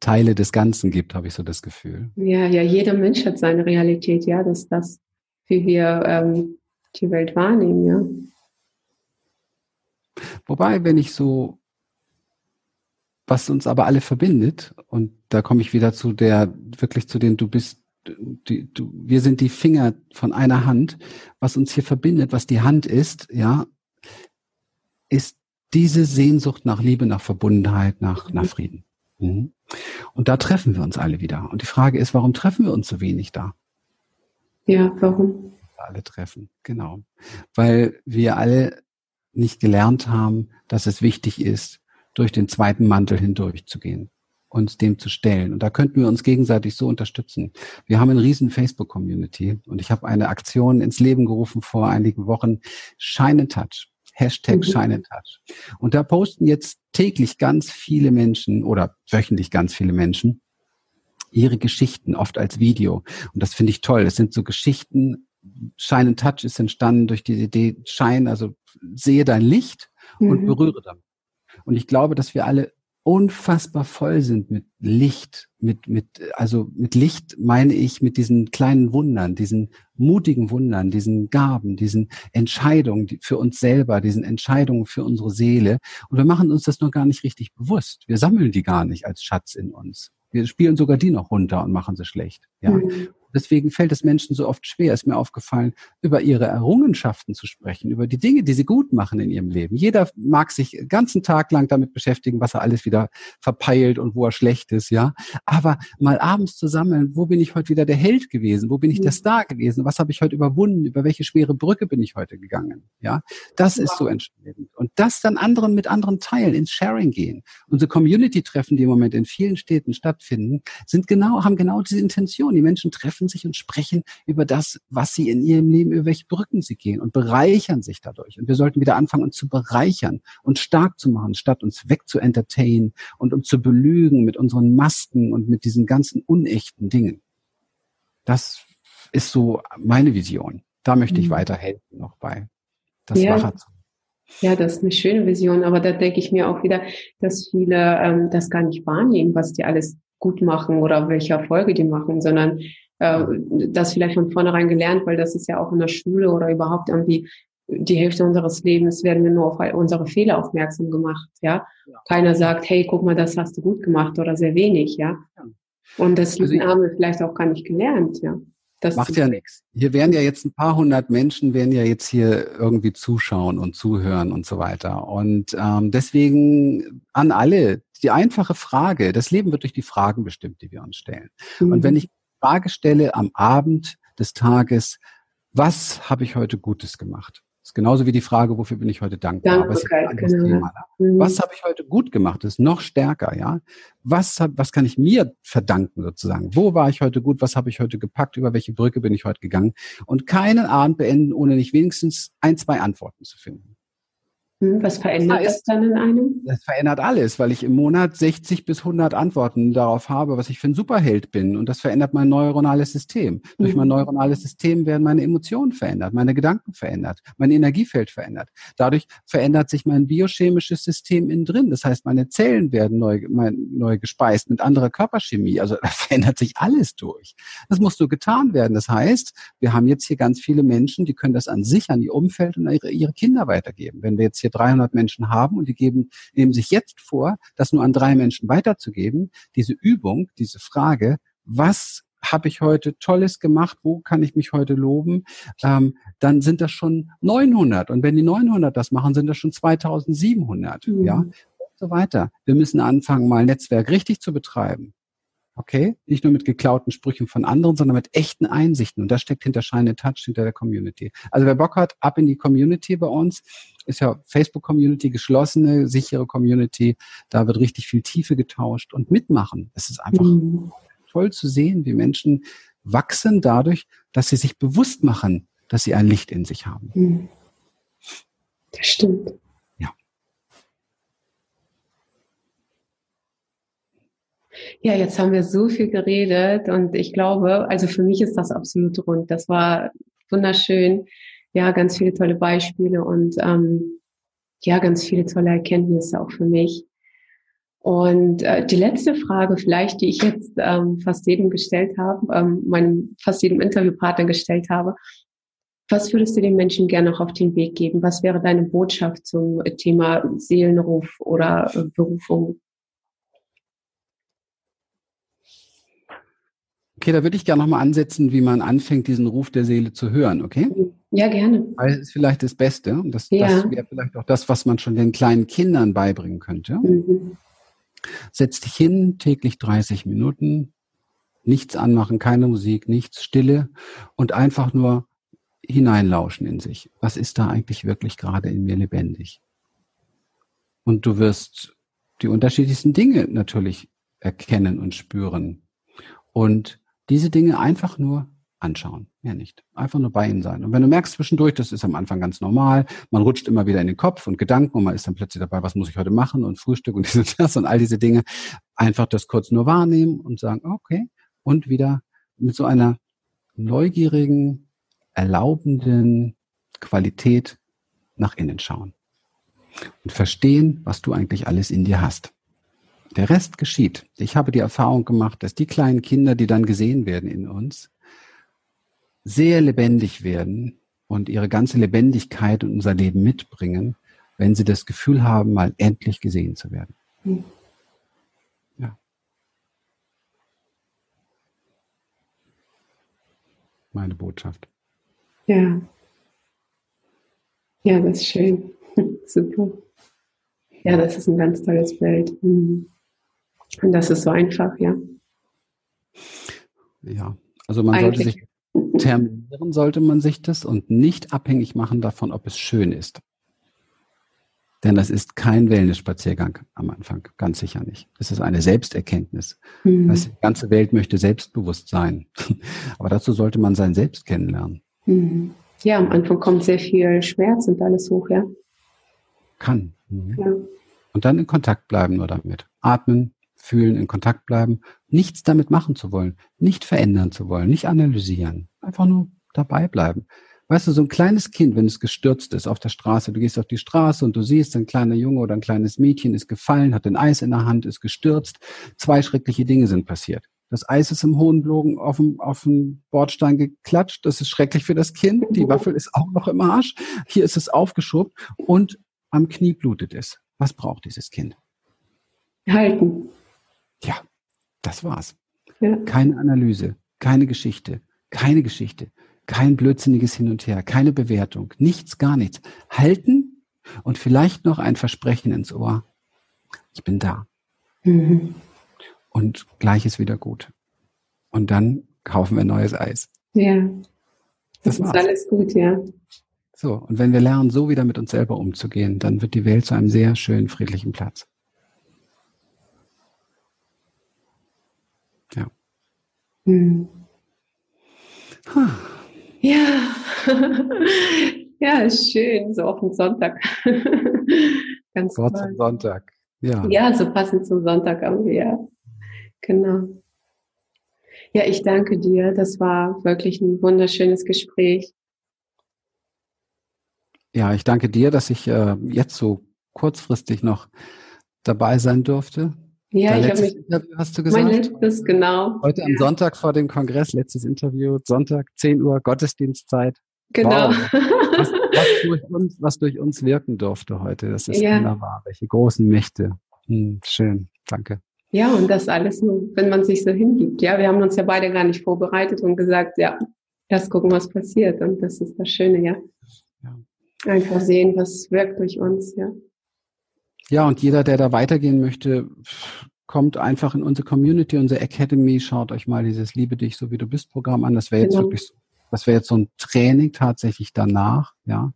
Speaker 1: Teile des Ganzen gibt, habe ich so das Gefühl.
Speaker 2: Ja, ja, jeder Mensch hat seine Realität, ja, das das, wie wir ähm, die Welt wahrnehmen, ja.
Speaker 1: Wobei, wenn ich so was uns aber alle verbindet, und da komme ich wieder zu der, wirklich zu den, du bist, die, du, wir sind die Finger von einer Hand, was uns hier verbindet, was die Hand ist, ja, ist diese Sehnsucht nach Liebe, nach Verbundenheit, nach, nach Frieden. Mhm. Und da treffen wir uns alle wieder. Und die Frage ist, warum treffen wir uns so wenig da?
Speaker 2: Ja, warum?
Speaker 1: Alle treffen, genau. Weil wir alle nicht gelernt haben, dass es wichtig ist, durch den zweiten Mantel hindurchzugehen, uns dem zu stellen. Und da könnten wir uns gegenseitig so unterstützen. Wir haben eine riesen Facebook-Community und ich habe eine Aktion ins Leben gerufen vor einigen Wochen, Shine Touch. Hashtag mhm. Shine Touch. Und da posten jetzt täglich ganz viele Menschen oder wöchentlich ganz viele Menschen ihre Geschichten, oft als Video. Und das finde ich toll. Es sind so Geschichten, Shine and Touch ist entstanden durch die Idee, Shine, also sehe dein Licht und mhm. berühre damit. Und ich glaube, dass wir alle unfassbar voll sind mit Licht, mit, mit, also mit Licht meine ich mit diesen kleinen Wundern, diesen mutigen Wundern, diesen Gaben, diesen Entscheidungen für uns selber, diesen Entscheidungen für unsere Seele. Und wir machen uns das nur gar nicht richtig bewusst. Wir sammeln die gar nicht als Schatz in uns. Wir spielen sogar die noch runter und machen sie schlecht. Ja. Mhm. Deswegen fällt es Menschen so oft schwer, ist mir aufgefallen, über ihre Errungenschaften zu sprechen, über die Dinge, die sie gut machen in ihrem Leben. Jeder mag sich den ganzen Tag lang damit beschäftigen, was er alles wieder verpeilt und wo er schlecht ist, ja. Aber mal abends zu sammeln, wo bin ich heute wieder der Held gewesen? Wo bin ich der mhm. Star gewesen? Was habe ich heute überwunden? Über welche schwere Brücke bin ich heute gegangen? Ja. Das ist so entscheidend. Und das dann anderen mit anderen teilen, ins Sharing gehen. Unsere Community-Treffen, die im Moment in vielen Städten stattfinden, sind genau, haben genau diese Intention. Die Menschen treffen treffen sich und sprechen über das, was sie in ihrem Leben, über welche Brücken sie gehen und bereichern sich dadurch. Und wir sollten wieder anfangen, uns zu bereichern und stark zu machen, statt uns weg zu entertainen und um zu belügen mit unseren Masken und mit diesen ganzen unechten Dingen. Das ist so meine Vision. Da möchte ich mhm. weiterhelfen noch bei. Das
Speaker 2: ja. Wacher zu ja, das ist eine schöne Vision, aber da denke ich mir auch wieder, dass viele ähm, das gar nicht wahrnehmen, was die alles gut machen oder welche Erfolge die machen, sondern äh, das vielleicht von vornherein gelernt, weil das ist ja auch in der Schule oder überhaupt irgendwie die Hälfte unseres Lebens werden wir nur auf unsere Fehler aufmerksam gemacht, ja. ja. Keiner sagt, hey, guck mal, das hast du gut gemacht oder sehr wenig, ja. ja. Und das also haben wir vielleicht auch gar nicht gelernt, ja.
Speaker 1: Das macht ja nichts. Hier werden ja jetzt ein paar hundert Menschen, werden ja jetzt hier irgendwie zuschauen und zuhören und so weiter. Und ähm, deswegen an alle die einfache Frage, das Leben wird durch die Fragen bestimmt, die wir uns stellen. Mhm. Und wenn ich Frage stelle am Abend des Tages, was habe ich heute Gutes gemacht? Das ist genauso wie die Frage, wofür bin ich heute dankbar? Was, genau. Thema, ne? was habe ich heute gut gemacht? Das ist noch stärker, ja. Was, hab, was kann ich mir verdanken sozusagen? Wo war ich heute gut? Was habe ich heute gepackt? Über welche Brücke bin ich heute gegangen? Und keinen Abend beenden, ohne nicht wenigstens ein, zwei Antworten zu finden.
Speaker 2: Hm, was verändert das, heißt, das dann in einem?
Speaker 1: Das verändert alles, weil ich im Monat 60 bis 100 Antworten darauf habe, was ich für ein Superheld bin. Und das verändert mein neuronales System. Mhm. Durch mein neuronales System werden meine Emotionen verändert, meine Gedanken verändert, mein Energiefeld verändert. Dadurch verändert sich mein biochemisches System innen drin. Das heißt, meine Zellen werden neu, mein, neu gespeist mit anderer Körperchemie. Also [LAUGHS] da verändert sich alles durch. Das muss so getan werden. Das heißt, wir haben jetzt hier ganz viele Menschen, die können das an sich, an ihr Umfeld und ihre, ihre Kinder weitergeben. Wenn wir jetzt hier 300 Menschen haben und die geben, nehmen sich jetzt vor, das nur an drei Menschen weiterzugeben, diese Übung, diese Frage, was habe ich heute Tolles gemacht, wo kann ich mich heute loben, ähm, dann sind das schon 900. Und wenn die 900 das machen, sind das schon 2700. Mhm. Ja, und so weiter. Wir müssen anfangen, mal Netzwerk richtig zu betreiben. Okay? Nicht nur mit geklauten Sprüchen von anderen, sondern mit echten Einsichten. Und das steckt hinter Shine Touch, hinter der Community. Also wer Bock hat, ab in die Community bei uns. Ist ja Facebook-Community, geschlossene, sichere Community. Da wird richtig viel Tiefe getauscht und mitmachen. Es ist einfach mhm. toll zu sehen, wie Menschen wachsen dadurch, dass sie sich bewusst machen, dass sie ein Licht in sich haben. Mhm.
Speaker 2: Das stimmt.
Speaker 1: Ja,
Speaker 2: jetzt haben wir so viel geredet und ich glaube, also für mich ist das absolut rund. Das war wunderschön. Ja, ganz viele tolle Beispiele und ähm, ja, ganz viele tolle Erkenntnisse auch für mich. Und äh, die letzte Frage vielleicht, die ich jetzt ähm, fast jedem gestellt habe, ähm, meinem fast jedem Interviewpartner gestellt habe, was würdest du den Menschen gerne noch auf den Weg geben? Was wäre deine Botschaft zum Thema Seelenruf oder äh, Berufung?
Speaker 1: Okay, da würde ich gerne nochmal ansetzen, wie man anfängt, diesen Ruf der Seele zu hören, okay?
Speaker 2: Ja, gerne.
Speaker 1: Weil es ist vielleicht das Beste. Und das, ja. das wäre vielleicht auch das, was man schon den kleinen Kindern beibringen könnte. Mhm. Setz dich hin, täglich 30 Minuten, nichts anmachen, keine Musik, nichts, Stille und einfach nur hineinlauschen in sich. Was ist da eigentlich wirklich gerade in mir lebendig? Und du wirst die unterschiedlichsten Dinge natürlich erkennen und spüren. Und diese Dinge einfach nur anschauen, mehr nicht. Einfach nur bei ihnen sein. Und wenn du merkst zwischendurch, das ist am Anfang ganz normal, man rutscht immer wieder in den Kopf und Gedanken und man ist dann plötzlich dabei, was muss ich heute machen und Frühstück und [LAUGHS] dieses das und all diese Dinge, einfach das kurz nur wahrnehmen und sagen, okay, und wieder mit so einer neugierigen, erlaubenden Qualität nach innen schauen und verstehen, was du eigentlich alles in dir hast. Der Rest geschieht. Ich habe die Erfahrung gemacht, dass die kleinen Kinder, die dann gesehen werden in uns, sehr lebendig werden und ihre ganze Lebendigkeit in unser Leben mitbringen, wenn sie das Gefühl haben, mal endlich gesehen zu werden. Hm. Ja. Meine Botschaft.
Speaker 2: Ja. Ja, das ist schön. [LAUGHS] Super. Ja, das ist ein ganz tolles Bild. Hm. Und das ist so einfach, ja.
Speaker 1: Ja, also man Eigentlich. sollte sich terminieren sollte man sich das und nicht abhängig machen davon, ob es schön ist. Denn das ist kein Wellness-Spaziergang am Anfang, ganz sicher nicht. Es ist eine Selbsterkenntnis. Mhm. die ganze Welt möchte selbstbewusst sein. [LAUGHS] Aber dazu sollte man sein Selbst kennenlernen.
Speaker 2: Mhm. Ja, am Anfang kommt sehr viel Schmerz und alles hoch, ja.
Speaker 1: Kann. Mhm. Ja. Und dann in Kontakt bleiben nur damit. Atmen, fühlen, in Kontakt bleiben, nichts damit machen zu wollen, nicht verändern zu wollen, nicht analysieren, einfach nur dabei bleiben. Weißt du, so ein kleines Kind, wenn es gestürzt ist auf der Straße, du gehst auf die Straße und du siehst, ein kleiner Junge oder ein kleines Mädchen ist gefallen, hat ein Eis in der Hand, ist gestürzt. Zwei schreckliche Dinge sind passiert. Das Eis ist im hohen Bogen auf dem, auf dem Bordstein geklatscht. Das ist schrecklich für das Kind. Die Waffel ist auch noch im Arsch. Hier ist es aufgeschoben und am Knie blutet es. Was braucht dieses Kind?
Speaker 2: Halten.
Speaker 1: Ja, das war's. Ja. Keine Analyse, keine Geschichte, keine Geschichte, kein blödsinniges Hin und Her, keine Bewertung, nichts, gar nichts. Halten und vielleicht noch ein Versprechen ins Ohr. Ich bin da. Mhm. Und gleich ist wieder gut. Und dann kaufen wir neues Eis.
Speaker 2: Ja. Das, das ist alles gut, ja.
Speaker 1: So, und wenn wir lernen, so wieder mit uns selber umzugehen, dann wird die Welt zu einem sehr schönen, friedlichen Platz. Hm.
Speaker 2: Ja. [LAUGHS] ja, schön, so auf den Sonntag. [LAUGHS]
Speaker 1: Ganz Wort zum Sonntag.
Speaker 2: Ja. ja, so passend zum Sonntag irgendwie, ja. Genau. Ja, ich danke dir. Das war wirklich ein wunderschönes Gespräch.
Speaker 1: Ja, ich danke dir, dass ich äh, jetzt so kurzfristig noch dabei sein durfte.
Speaker 2: Ja, Dein ich habe mich.
Speaker 1: Interview hast du gesagt?
Speaker 2: Mein letztes, genau.
Speaker 1: Heute am Sonntag vor dem Kongress, letztes Interview, Sonntag, 10 Uhr, Gottesdienstzeit.
Speaker 2: Genau.
Speaker 1: Wow. Was, was, [LAUGHS] durch uns, was durch uns wirken durfte heute. Das ist ja. wunderbar. Welche großen Mächte. Hm, schön. Danke.
Speaker 2: Ja, und das alles nur, wenn man sich so hingibt. Ja, wir haben uns ja beide gar nicht vorbereitet und gesagt, ja, erst gucken, was passiert. Und das ist das Schöne, ja. ja. Einfach sehen, was wirkt durch uns, ja.
Speaker 1: Ja, und jeder, der da weitergehen möchte, kommt einfach in unsere Community, unsere Academy, schaut euch mal dieses Liebe dich so wie du bist Programm an. Das wäre jetzt genau. wirklich, das wäre jetzt so ein Training tatsächlich danach, ja.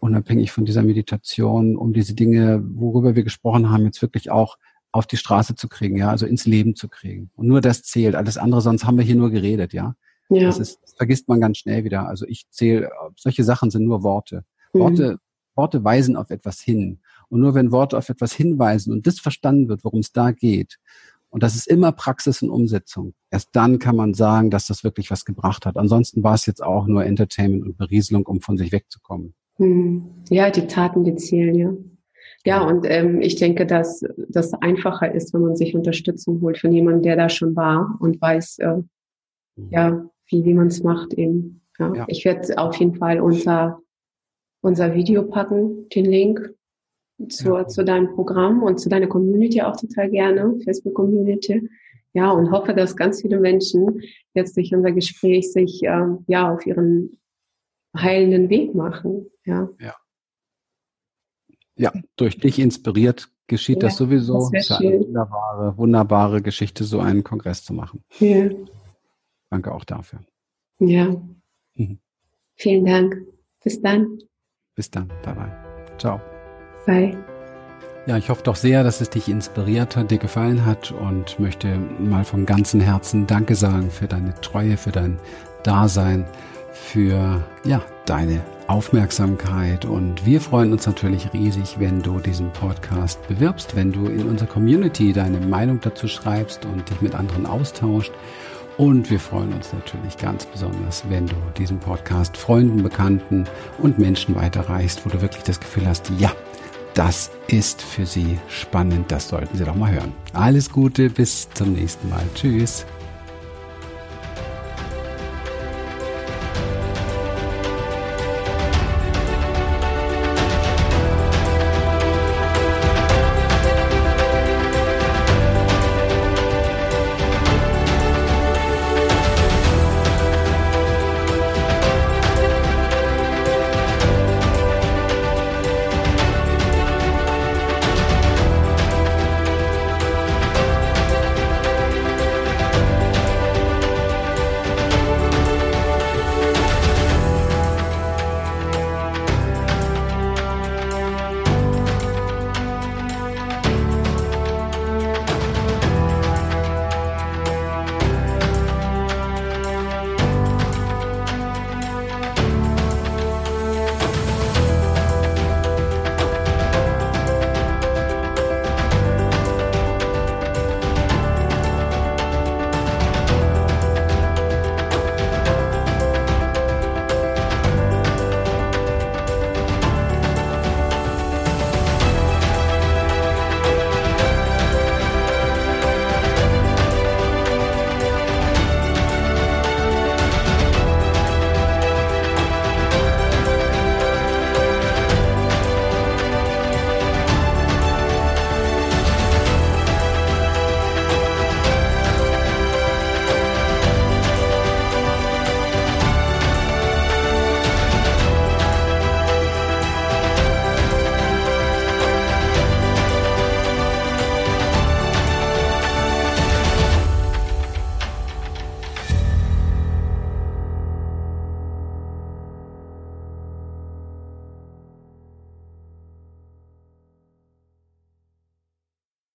Speaker 1: Unabhängig von dieser Meditation, um diese Dinge, worüber wir gesprochen haben, jetzt wirklich auch auf die Straße zu kriegen, ja, also ins Leben zu kriegen. Und nur das zählt. Alles andere, sonst haben wir hier nur geredet, ja. ja. Das, ist, das vergisst man ganz schnell wieder. Also ich zähle, solche Sachen sind nur Worte. Mhm. Worte, Worte weisen auf etwas hin. Und nur wenn Worte auf etwas hinweisen und das verstanden wird, worum es da geht, Und das ist immer Praxis und Umsetzung. Erst dann kann man sagen, dass das wirklich was gebracht hat. Ansonsten war es jetzt auch nur Entertainment und Berieselung, um von sich wegzukommen.
Speaker 2: Hm. Ja, die Taten, die zählen, ja. Ja, und ähm, ich denke, dass das einfacher ist, wenn man sich Unterstützung holt von jemandem, der da schon war und weiß, äh, mhm. ja, wie, wie man es macht eben. Ja. ja. Ich werde auf jeden Fall unter unser Video packen, den Link zur, ja. zu deinem Programm und zu deiner Community auch total gerne, Facebook Community. Ja, und hoffe, dass ganz viele Menschen jetzt durch unser Gespräch sich äh, ja auf ihren heilenden Weg machen. Ja.
Speaker 1: ja. Ja, durch dich inspiriert geschieht ja, das sowieso. Das ist ja eine wunderbare, wunderbare Geschichte, so einen Kongress zu machen. Ja. Danke auch dafür.
Speaker 2: Ja. Mhm. Vielen Dank. Bis dann.
Speaker 1: Bis dann. Bye bye. Ciao.
Speaker 2: Bye.
Speaker 1: Ja, ich hoffe doch sehr, dass es dich inspiriert hat, dir gefallen hat und möchte mal vom ganzen Herzen Danke sagen für deine Treue, für dein Dasein, für ja, deine Aufmerksamkeit und wir freuen uns natürlich riesig, wenn du diesen Podcast bewirbst, wenn du in unserer Community deine Meinung dazu schreibst und dich mit anderen austauscht. Und wir freuen uns natürlich ganz besonders, wenn du diesen Podcast Freunden, Bekannten und Menschen weiterreichst, wo du wirklich das Gefühl hast, ja, das ist für sie spannend, das sollten sie doch mal hören. Alles Gute, bis zum nächsten Mal. Tschüss.